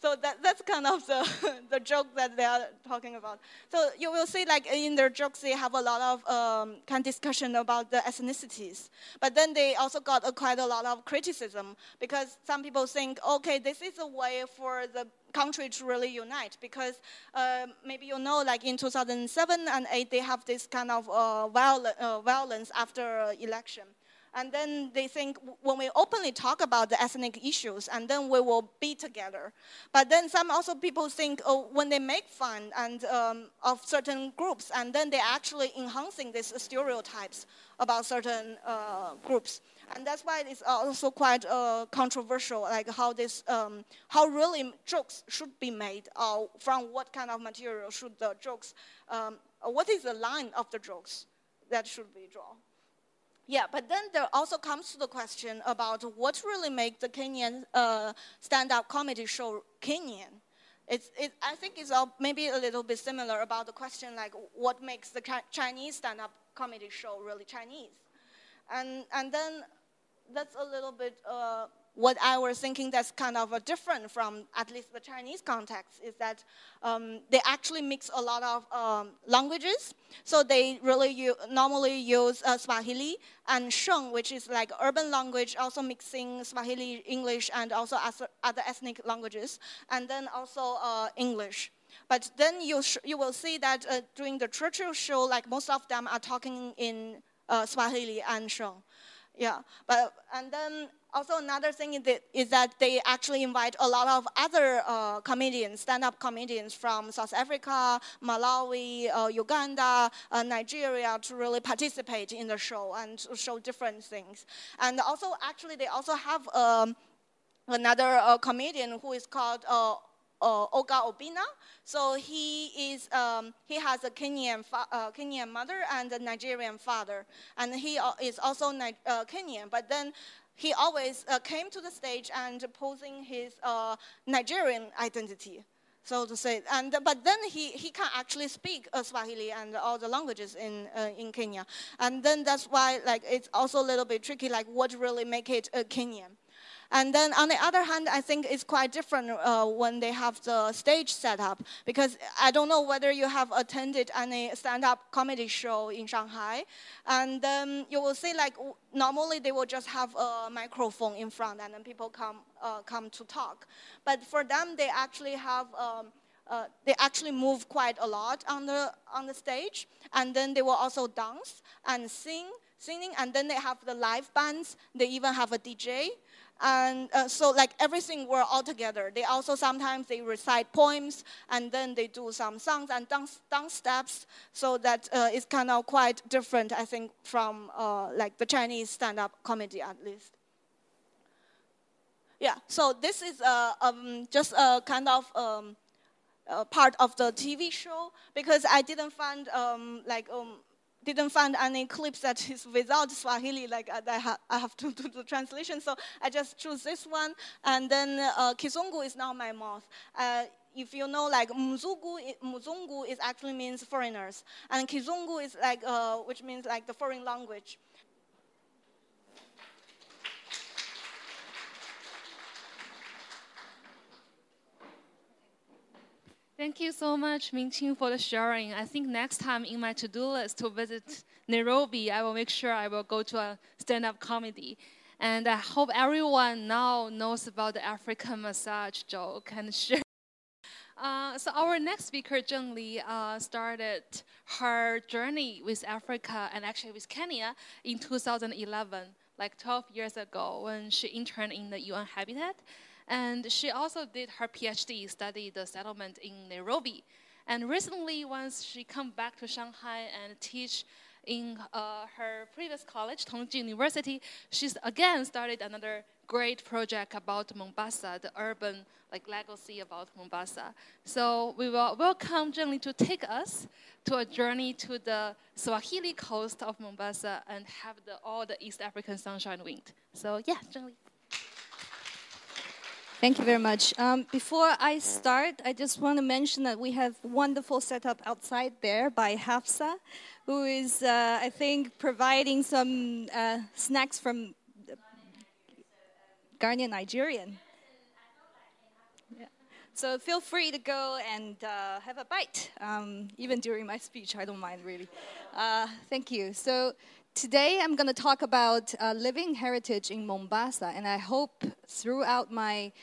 So that, that's kind of the, (laughs) the joke that they are talking about. So you will see like in their jokes, they have a lot of um, kind of discussion about the ethnicities. But then they also got a, quite a lot of criticism because some people think, okay, this is a way for the country to really unite because uh, maybe you know like in 2007 and 8 they have this kind of uh, viol- uh, violence after election and then they think when we openly talk about the ethnic issues, and then we will be together. But then some also people think, oh, when they make fun and um, of certain groups, and then they're actually enhancing these stereotypes about certain uh, groups. And that's why it's also quite uh, controversial, like how this, um, how really jokes should be made, or from what kind of material should the jokes, um, what is the line of the jokes that should be drawn. Yeah, but then there also comes to the question about what really makes the Kenyan uh, stand-up comedy show Kenyan. It's, it, I think it's all maybe a little bit similar about the question like what makes the Chinese stand-up comedy show really Chinese, and and then that's a little bit uh, what I was thinking that's kind of different from at least the Chinese context is that um, they actually mix a lot of um, languages. So they really normally use uh, Swahili and Sheng, which is like urban language, also mixing Swahili, English, and also other ethnic languages, and then also uh, English. But then you, you will see that uh, during the Churchill show, like most of them are talking in uh, Swahili and Sheng. Yeah, but and then also another thing is that, is that they actually invite a lot of other uh, comedians, stand-up comedians from South Africa, Malawi, uh, Uganda, uh, Nigeria to really participate in the show and show different things. And also, actually, they also have um, another uh, comedian who is called uh, Oga Obinna. So he is um, he has a Kenyan uh, Kenyan mother and a Nigerian father, and he uh, is also Ni- uh, Kenyan. But then he always uh, came to the stage and posing his uh, Nigerian identity so to say. And but then he, he can actually speak Swahili and all the languages in in Kenya. And then that's why like it's also a little bit tricky. Like what really make it uh, Kenyan? And then on the other hand, I think it's quite different uh, when they have the stage set up. Because I don't know whether you have attended any stand-up comedy show in Shanghai, and um, you will see like normally they will just have a microphone in front and then people come uh, come to talk, but for them they actually have. Um, uh, they actually move quite a lot on the on the stage, and then they will also dance and sing, singing, and then they have the live bands. They even have a DJ, and uh, so like everything were all together. They also sometimes they recite poems and then they do some songs and dance, dance steps. So that uh, it's kind of quite different i think from uh, like the chinese stand-up comedy at least. Yeah so this is uh, um, just a kind of um, part of the tv show because i didn't find um, like um, didn't find any clips that is without Swahili, like uh, I, ha I have to (laughs) do the translation. So I just choose this one. And then uh, Kizungu is now my mouth. Uh, if you know, like Mzungu, Mzungu is actually means foreigners, and Kizungu is like, uh, which means like the foreign language. Thank you so much, Mingqing, for the sharing. I think next time in my to-do list to visit Nairobi, I will make sure I will go to a stand-up comedy. And I hope everyone now knows about the African massage joke and (laughs) share. Uh, so our next speaker, Zheng Li, uh, started her journey with Africa and actually with Kenya in 2011, like 12 years ago, when she interned in the UN Habitat. And she also did her PhD, studied the settlement in Nairobi. And recently, once she come back to Shanghai and teach in uh, her previous college, Tongji University, she's again started another great project about Mombasa, the urban like legacy about Mombasa. So we will welcome Zhengli to take us to a journey to the Swahili coast of Mombasa and have the, all the East African sunshine wind. So yeah, Zhengli. Thank you very much. Um, before I start, I just want to mention that we have wonderful setup outside there by Hafsa, who is, uh, I think, providing some uh, snacks from Ghanaian Nigerian. Yeah. So feel free to go and uh, have a bite. Um, even during my speech, I don't mind really. Uh, thank you. So today I'm going to talk about uh, living heritage in Mombasa, and I hope throughout my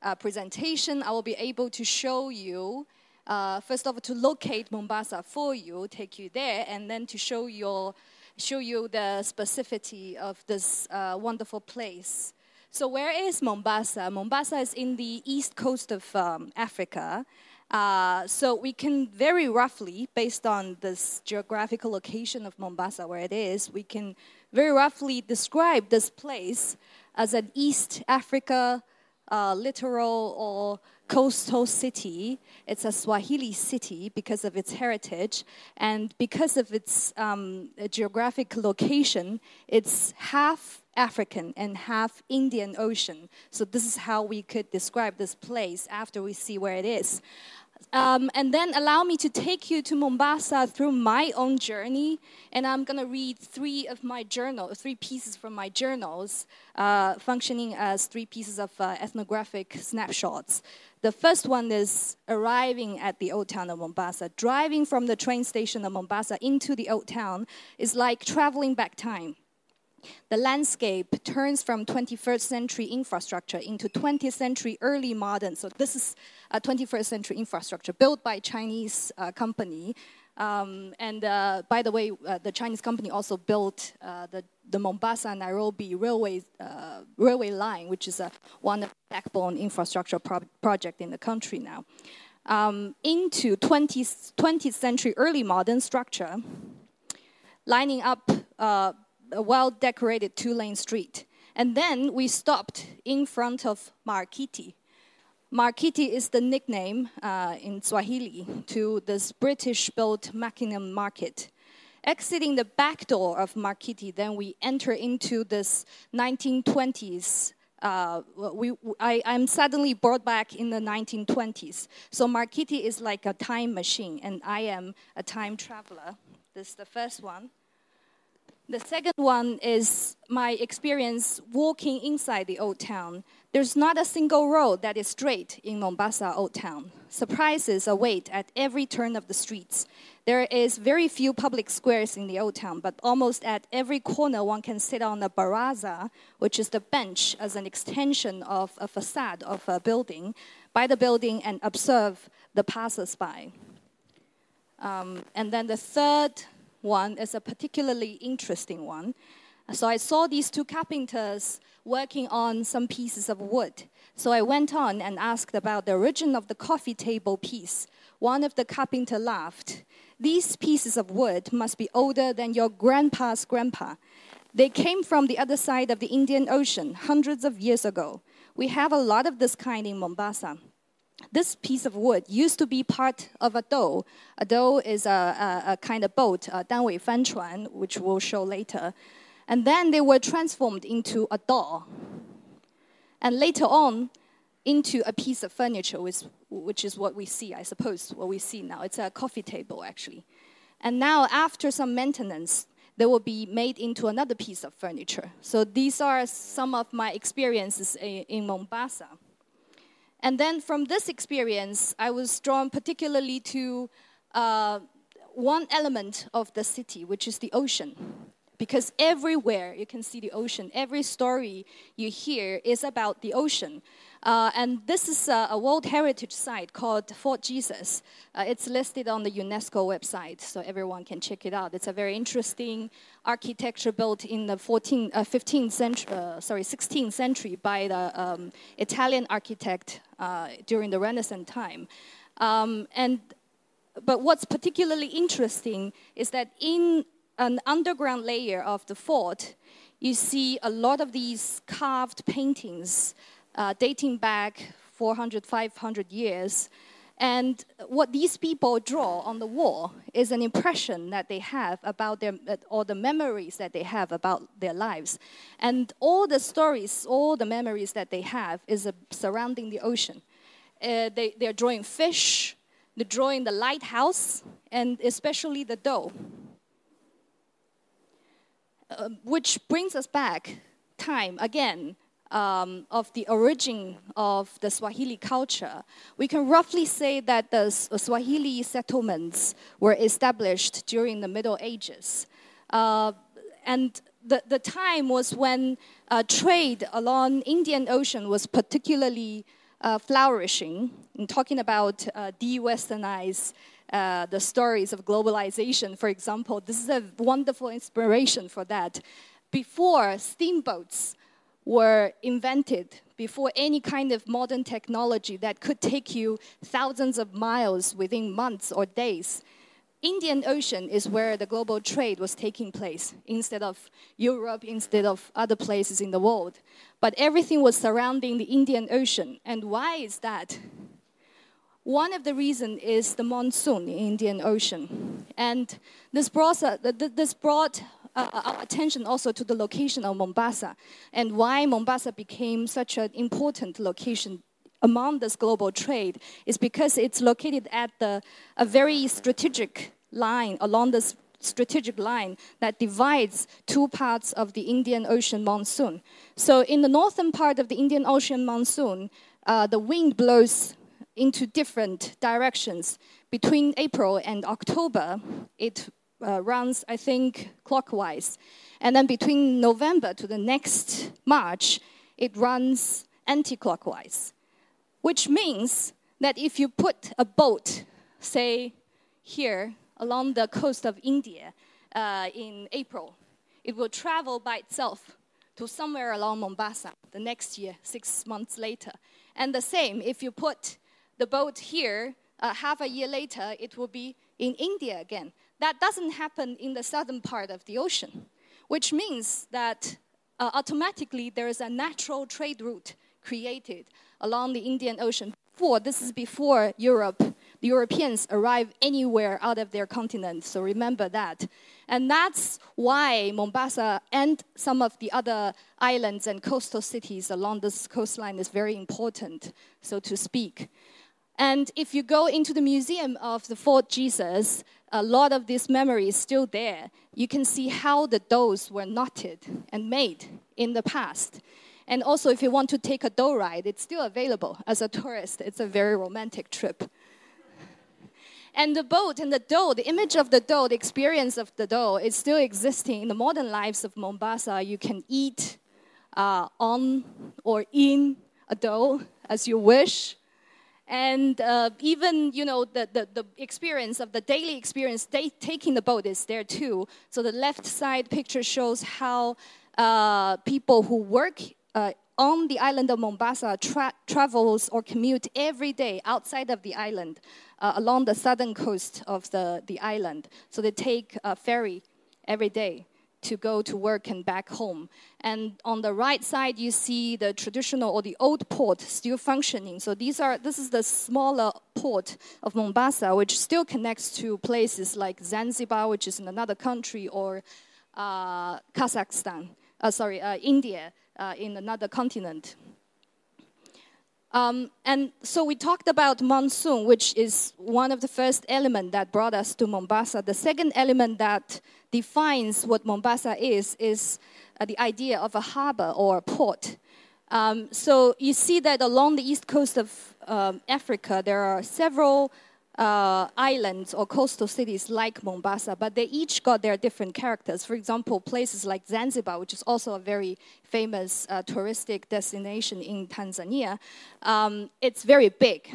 uh, presentation I will be able to show you. Uh, first of all, to locate Mombasa for you, take you there, and then to show your show you the specificity of this uh, wonderful place. So, where is Mombasa? Mombasa is in the east coast of um, Africa. Uh, so, we can very roughly, based on this geographical location of Mombasa, where it is, we can very roughly describe this place as an East Africa uh, littoral or coastal city. It's a Swahili city because of its heritage and because of its um, geographic location. It's half African and half Indian Ocean. So this is how we could describe this place after we see where it is. Um, and then allow me to take you to Mombasa through my own journey. And I'm going to read three of my journals, three pieces from my journals, uh, functioning as three pieces of uh, ethnographic snapshots. The first one is arriving at the old town of Mombasa. Driving from the train station of Mombasa into the old town is like traveling back time. The landscape turns from 21st century infrastructure into 20th century early modern. So this is a 21st century infrastructure built by Chinese uh, company. Um, and uh, by the way, uh, the Chinese company also built uh, the, the Mombasa Nairobi railway uh, railway line, which is one of the backbone infrastructure pro project in the country now. Um, into 20th, 20th century early modern structure, lining up uh, a well decorated two lane street. And then we stopped in front of Markiti. Markiti is the nickname uh, in Swahili to this British built Mackinnon market. Exiting the back door of Markiti, then we enter into this 1920s uh, we, I, am suddenly brought back in the 1920s. So Markiti is like a time machine, and I am a time traveler. This is the first one. The second one is my experience walking inside the old town. There's not a single road that is straight in Mombasa Old Town. Surprises await at every turn of the streets. There is very few public squares in the old town, but almost at every corner one can sit on a baraza, which is the bench as an extension of a facade of a building, by the building and observe the passers-by. Um, and then the third one is a particularly interesting one. So I saw these two carpenters working on some pieces of wood. So I went on and asked about the origin of the coffee table piece. One of the carpenter laughed. These pieces of wood must be older than your grandpa's grandpa. They came from the other side of the Indian Ocean hundreds of years ago. We have a lot of this kind in Mombasa this piece of wood used to be part of a dhow. A dhow is a, a, a kind of boat, a danwei fanchuan, which we'll show later. And then they were transformed into a doll. And later on, into a piece of furniture, which, which is what we see, I suppose, what we see now. It's a coffee table, actually. And now, after some maintenance, they will be made into another piece of furniture. So these are some of my experiences in Mombasa. And then from this experience, I was drawn particularly to uh, one element of the city, which is the ocean. Because everywhere you can see the ocean, every story you hear is about the ocean. Uh, and this is a, a, World Heritage Site called Fort Jesus. Uh, it's listed on the UNESCO website, so everyone can check it out. It's a very interesting architecture built in the 14, uh, 15th century, uh, sorry, 16th century by the um, Italian architect uh, during the Renaissance time. Um, and but what's particularly interesting is that in an underground layer of the fort, you see a lot of these carved paintings uh, dating back 400, 500 years. And what these people draw on the wall is an impression that they have about their, or the memories that they have about their lives. And all the stories, all the memories that they have is uh, surrounding the ocean. Uh, they, they're drawing fish, they're drawing the lighthouse, and especially the dhow. Uh, which brings us back time again um, of the origin of the Swahili culture, we can roughly say that the Swahili settlements were established during the Middle Ages. Uh, and the, the time was when uh, trade along Indian Ocean was particularly uh, flourishing. In talking about uh, de-westernized uh, the stories of globalization, for example, this is a wonderful inspiration for that. Before steamboats were invented, before any kind of modern technology that could take you thousands of miles within months or days, Indian Ocean is where the global trade was taking place instead of Europe, instead of other places in the world. But everything was surrounding the Indian Ocean. And why is that? One of the reasons is the monsoon in Indian Ocean. And this brought, this brought uh, our attention also to the location of Mombasa and why Mombasa became such an important location among this global trade is because it's located at the, a very strategic line along this strategic line that divides two parts of the Indian Ocean monsoon. So, in the northern part of the Indian Ocean monsoon, uh, the wind blows into different directions. Between April and October, it uh, runs, I think, clockwise. And then between November to the next March, it runs anti clockwise which means that if you put a boat, say here along the coast of India uh, in April, it will travel by itself to somewhere along Mombasa the next year, six months later. And the same, if you put the boat here, uh, half a year later, it will be in India again. That doesn't happen in the southern part of the ocean, which means that uh, automatically there is a natural trade route created along the Indian Ocean. Before, this is before Europe, the Europeans arrive anywhere out of their continent, so remember that. And that's why Mombasa and some of the other islands and coastal cities along this coastline is very important, so to speak. And if you go into the museum of the Fort Jesus, a lot of this memory is still there. You can see how the dhows were knotted and made in the past. And also, if you want to take a dhow ride, it's still available as a tourist. It's a very romantic trip. And the boat and the dhow, the image of the dhow, the experience of the dhow is still existing in the modern lives of Mombasa. You can eat uh, on or in a dhow as you wish. And uh, even, you know, the, the, the, experience of the daily experience, taking the boat is there too. So the left side picture shows how uh, people who work uh, on the island of Mombasa tra- travels or commute every day outside of the island uh, along the southern coast of the, the island. So they take a ferry every day to go to work and back home. And on the right side, you see the traditional or the old port still functioning. So these are this is the smaller port of Mombasa, which still connects to places like Zanzibar, which is in another country, or uh, Kazakhstan. Uh, sorry, uh, India uh, in another continent. Um, and so we talked about monsoon, which is one of the first elements that brought us to Mombasa. The second element that defines what Mombasa is is uh, the idea of a harbor or a port. Um, so you see that along the east coast of um, Africa, there are several uh, islands or coastal cities like Mombasa, but they each got their different characters. For example, places like Zanzibar, which is also a very famous uh, touristic destination in Tanzania, um, it's very big,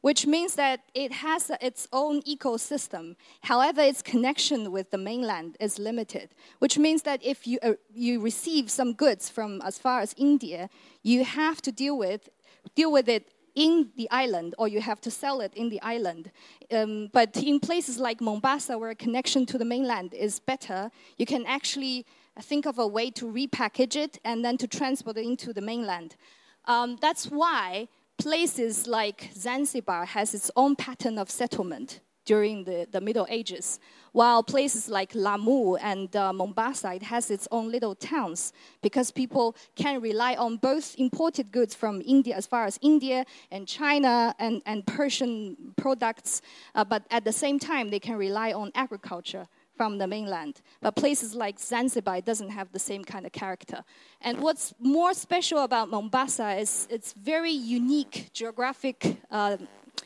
which means that it has its own ecosystem. However, its connection with the mainland is limited, which means that if you, uh, you receive some goods from as far as India, you have to deal with, deal with it in the island or you have to sell it in the island. Um, but in places like Mombasa, where a connection to the mainland is better, you can actually think of a way to repackage it and then to transport it into the mainland. Um, that's why places like Zanzibar has its own pattern of settlement during the, the Middle Ages. While places like Lamu and uh, Mombasa, it has its own little towns because people can rely on both imported goods from India, as far as India and China and, and Persian products, uh, but at the same time, they can rely on agriculture from the mainland. But places like Zanzibar doesn't have the same kind of character. And what's more special about Mombasa is its very unique geographic uh,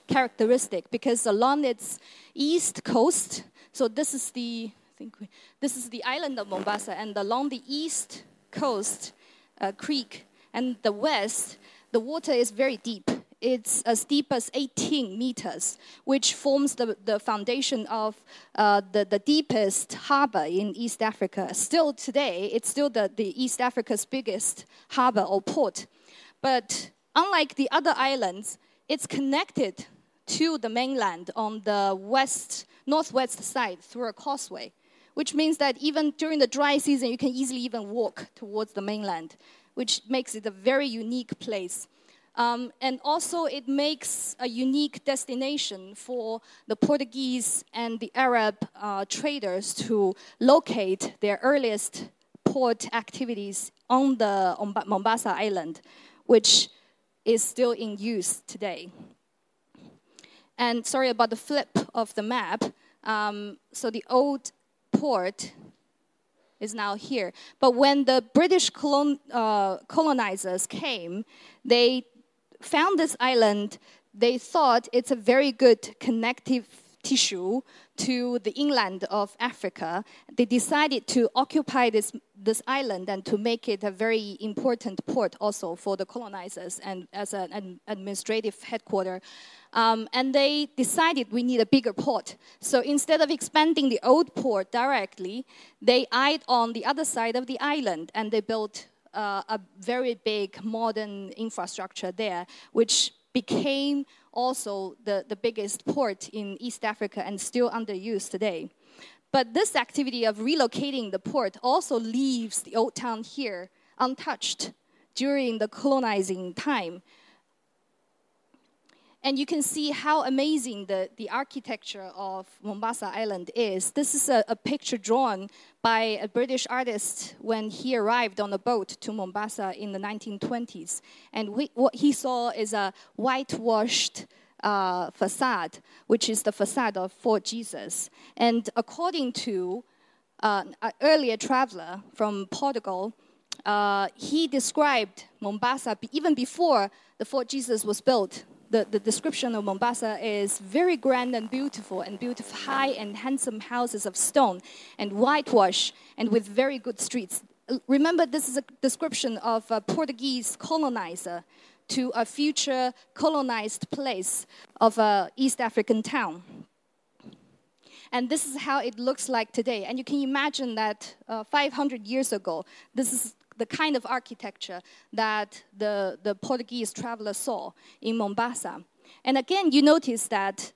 characteristic because along its east coast, so this is the I think we, this is the island of Mombasa, and along the east coast, uh, creek, and the west, the water is very deep. It's as deep as 18 meters, which forms the, the foundation of uh, the, the deepest harbor in East Africa. Still today, it's still the, the East Africa's biggest harbor or port. But unlike the other islands, it's connected to the mainland on the west, northwest side through a causeway, which means that even during the dry season, you can easily even walk towards the mainland, which makes it a very unique place. Um, and also, it makes a unique destination for the Portuguese and the Arab uh, traders to locate their earliest port activities on the Mombasa Island, which is still in use today. And sorry about the flip of the map. Um, so the old port is now here. But when the British colon, uh, colonizers came, they found this island. They thought it's a very good connective tissue to the inland of Africa. They decided to occupy this, this island and to make it a very important port also for the colonizers and as an administrative headquarters. Um, and they decided we need a bigger port. So instead of expanding the old port directly, they eyed on the other side of the island and they built uh, a very big modern infrastructure there, which became also the, the biggest port in East Africa and still under use today. But this activity of relocating the port also leaves the old town here untouched during the colonizing time. And you can see how amazing the, the architecture of Mombasa Island is. This is a, a picture drawn by a British artist when he arrived on a boat to Mombasa in the 1920s. And we, what he saw is a whitewashed uh, facade, which is the facade of Fort Jesus. And according to uh, an earlier traveler from Portugal, uh, he described Mombasa even before the Fort Jesus was built the, the description of Mombasa is very grand and beautiful, and beautiful high and handsome houses of stone and whitewash, and with very good streets. Remember, this is a description of a Portuguese colonizer to a future colonized place of an East African town. And this is how it looks like today. And you can imagine that uh, 500 years ago, this is the kind of architecture that the, the Portuguese traveler saw in Mombasa. And again, you notice that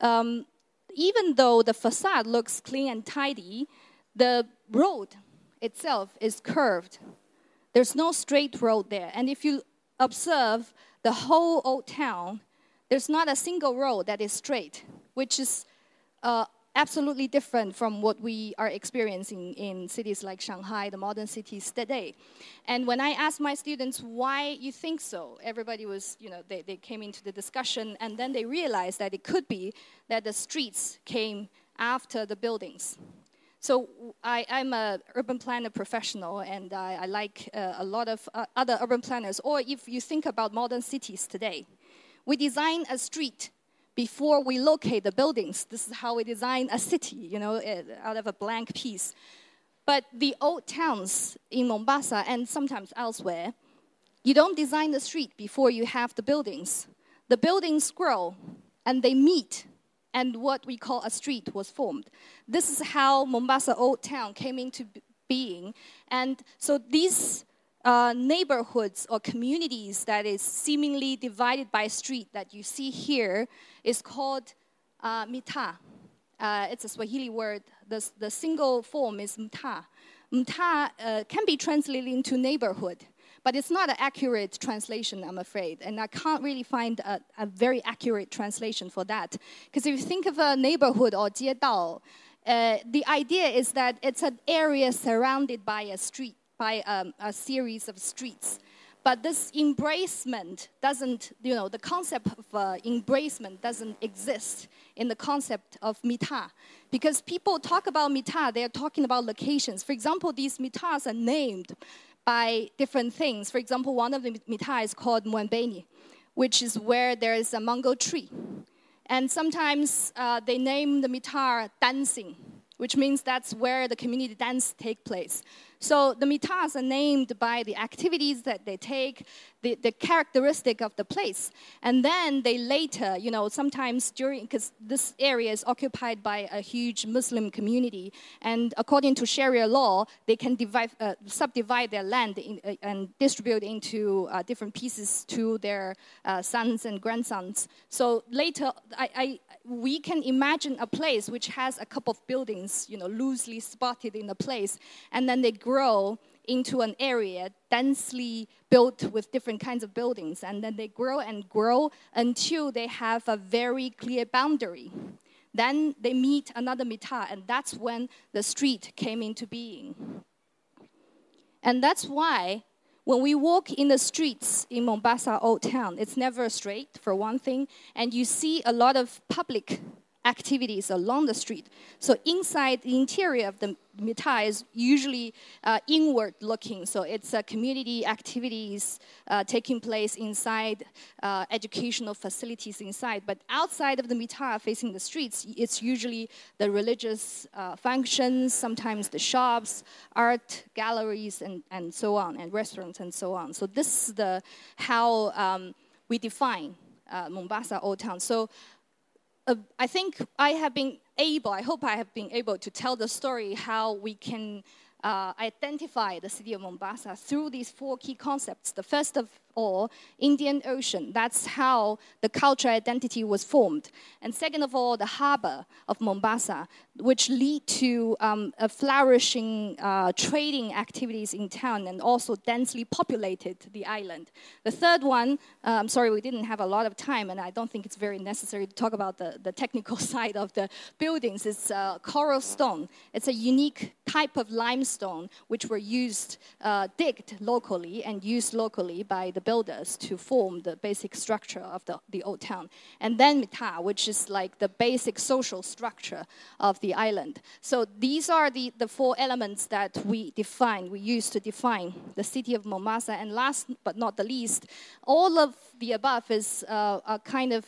um, even though the facade looks clean and tidy, the road itself is curved. There's no straight road there. And if you observe the whole old town, there's not a single road that is straight, which is uh, absolutely different from what we are experiencing in cities like Shanghai, the modern cities today. And when I asked my students why you think so, everybody was, you know, they, they came into the discussion and then they realized that it could be that the streets came after the buildings. So I, am an urban planner professional, and I, I like uh, a lot of uh, other urban planners. Or if you think about modern cities today, we design a street before we locate the buildings. This is how we design a city, you know, eh, out of a blank piece. But the old towns in Mombasa and sometimes elsewhere, you don't design the street before you have the buildings. The buildings grow and they meet, and what we call a street was formed. This is how Mombasa Old Town came into being. And so these uh, neighborhoods or communities that is seemingly divided by street that you see here is called uh, mitaa. Uh, it's a Swahili word. The, the single form is mtaa. Mtaa uh, can be translated into neighborhood, but it's not an accurate translation, I'm afraid. And I can't really find a, a very accurate translation for that. Because if you think of a neighborhood or 街道, uh, the idea is that it's an area surrounded by a street by um, a series of streets. but this embracement doesn't, you know, the concept of uh, embracement doesn't exist in the concept of mitaa. Because people talk about mitaa, they're talking about locations. For example, these mitaas are named by different things. For example, one of the mitaa is called Mwembeni, which is where there is a mango tree. And sometimes uh, they name the mitar dancing, which means that's where the community dance take place. So the mitaas are named by the activities that they take, the, the characteristic of the place. And then they later, you know, sometimes during, because this area is occupied by a huge Muslim community, and according to Sharia law, they can divide, uh, subdivide their land in, uh, and distribute into uh, different pieces to their uh, sons and grandsons. So later, I, I, we can imagine a place which has a couple of buildings, you know, loosely spotted in the place, and then they grow into an area densely built with different kinds of buildings. And then they grow and grow until they have a very clear boundary. Then they meet another mitaa, and that's when the street came into being. And that's why when we walk in the streets in Mombasa Old Town, it's never straight, for one thing, and you see a lot of public activities along the street. So inside the interior of the mitai is usually uh, inward looking. So it's uh, community activities uh, taking place inside, uh, educational facilities inside. But outside of the mitai, facing the streets, it's usually the religious uh, functions, sometimes the shops, art galleries, and, and so on, and restaurants and so on. So this is the how um, we define uh, Mombasa Old Town. So uh, I think I have been able, I hope I have been able to tell the story how we can uh, identify the city of Mombasa through these four key concepts. The first of all, Indian Ocean. That's how the cultural identity was formed. And second of all, the harbor of Mombasa, which lead to um, a flourishing uh, trading activities in town and also densely populated the island. The third one, uh, I'm sorry, we didn't have a lot of time, and I don't think it's very necessary to talk about the, the technical (laughs) side of the buildings. It's uh, coral stone. It's a unique type of limestone which were used, uh, digged locally and used locally by the the builders to form the basic structure of the, the old town. And then Mitaa, which is like the basic social structure of the island. So these are the, the four elements that we define, we use to define the city of Mombasa. And last but not the least, all of the above is uh, a kind of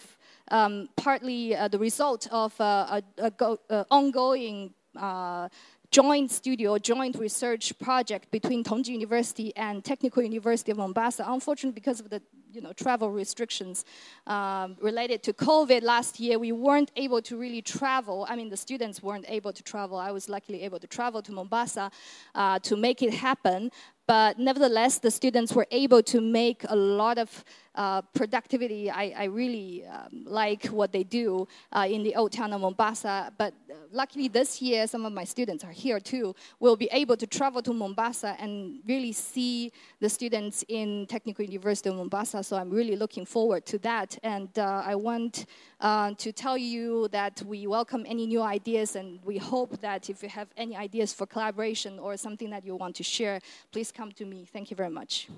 um, partly uh, the result of uh, a, a go, uh, ongoing uh, joint studio, joint research project between Tongji University and Technical University of Mombasa. Unfortunately, because of the you know, travel restrictions um, related to COVID last year, we weren't able to really travel. I mean, the students weren't able to travel. I was luckily able to travel to Mombasa uh, to make it happen. But nevertheless, the students were able to make a lot of uh, productivity. I, I really um, like what they do uh, in the old town of Mombasa. But uh, luckily this year, some of my students are here too. We'll be able to travel to Mombasa and really see the students in Technical University of Mombasa. So I'm really looking forward to that. And uh, I want uh, to tell you that we welcome any new ideas and we hope that if you have any ideas for collaboration or something that you want to share, please come to me. Thank you very much.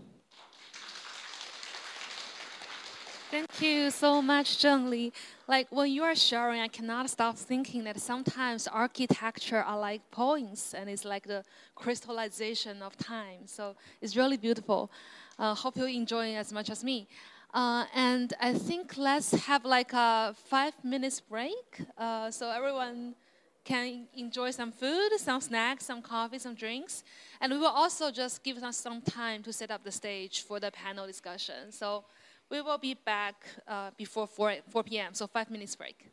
Thank you so much, Zheng Li. Like when you are sharing, I cannot stop thinking that sometimes architecture are like poems, and it's like the crystallization of time. So it's really beautiful. Uh, hope you enjoy as much as me. Uh, and I think let's have like a five minutes break, uh, so everyone can enjoy some food, some snacks, some coffee, some drinks. And we will also just give us some time to set up the stage for the panel discussion. So we will be back uh, before 4, 4 p.m., so five minutes break.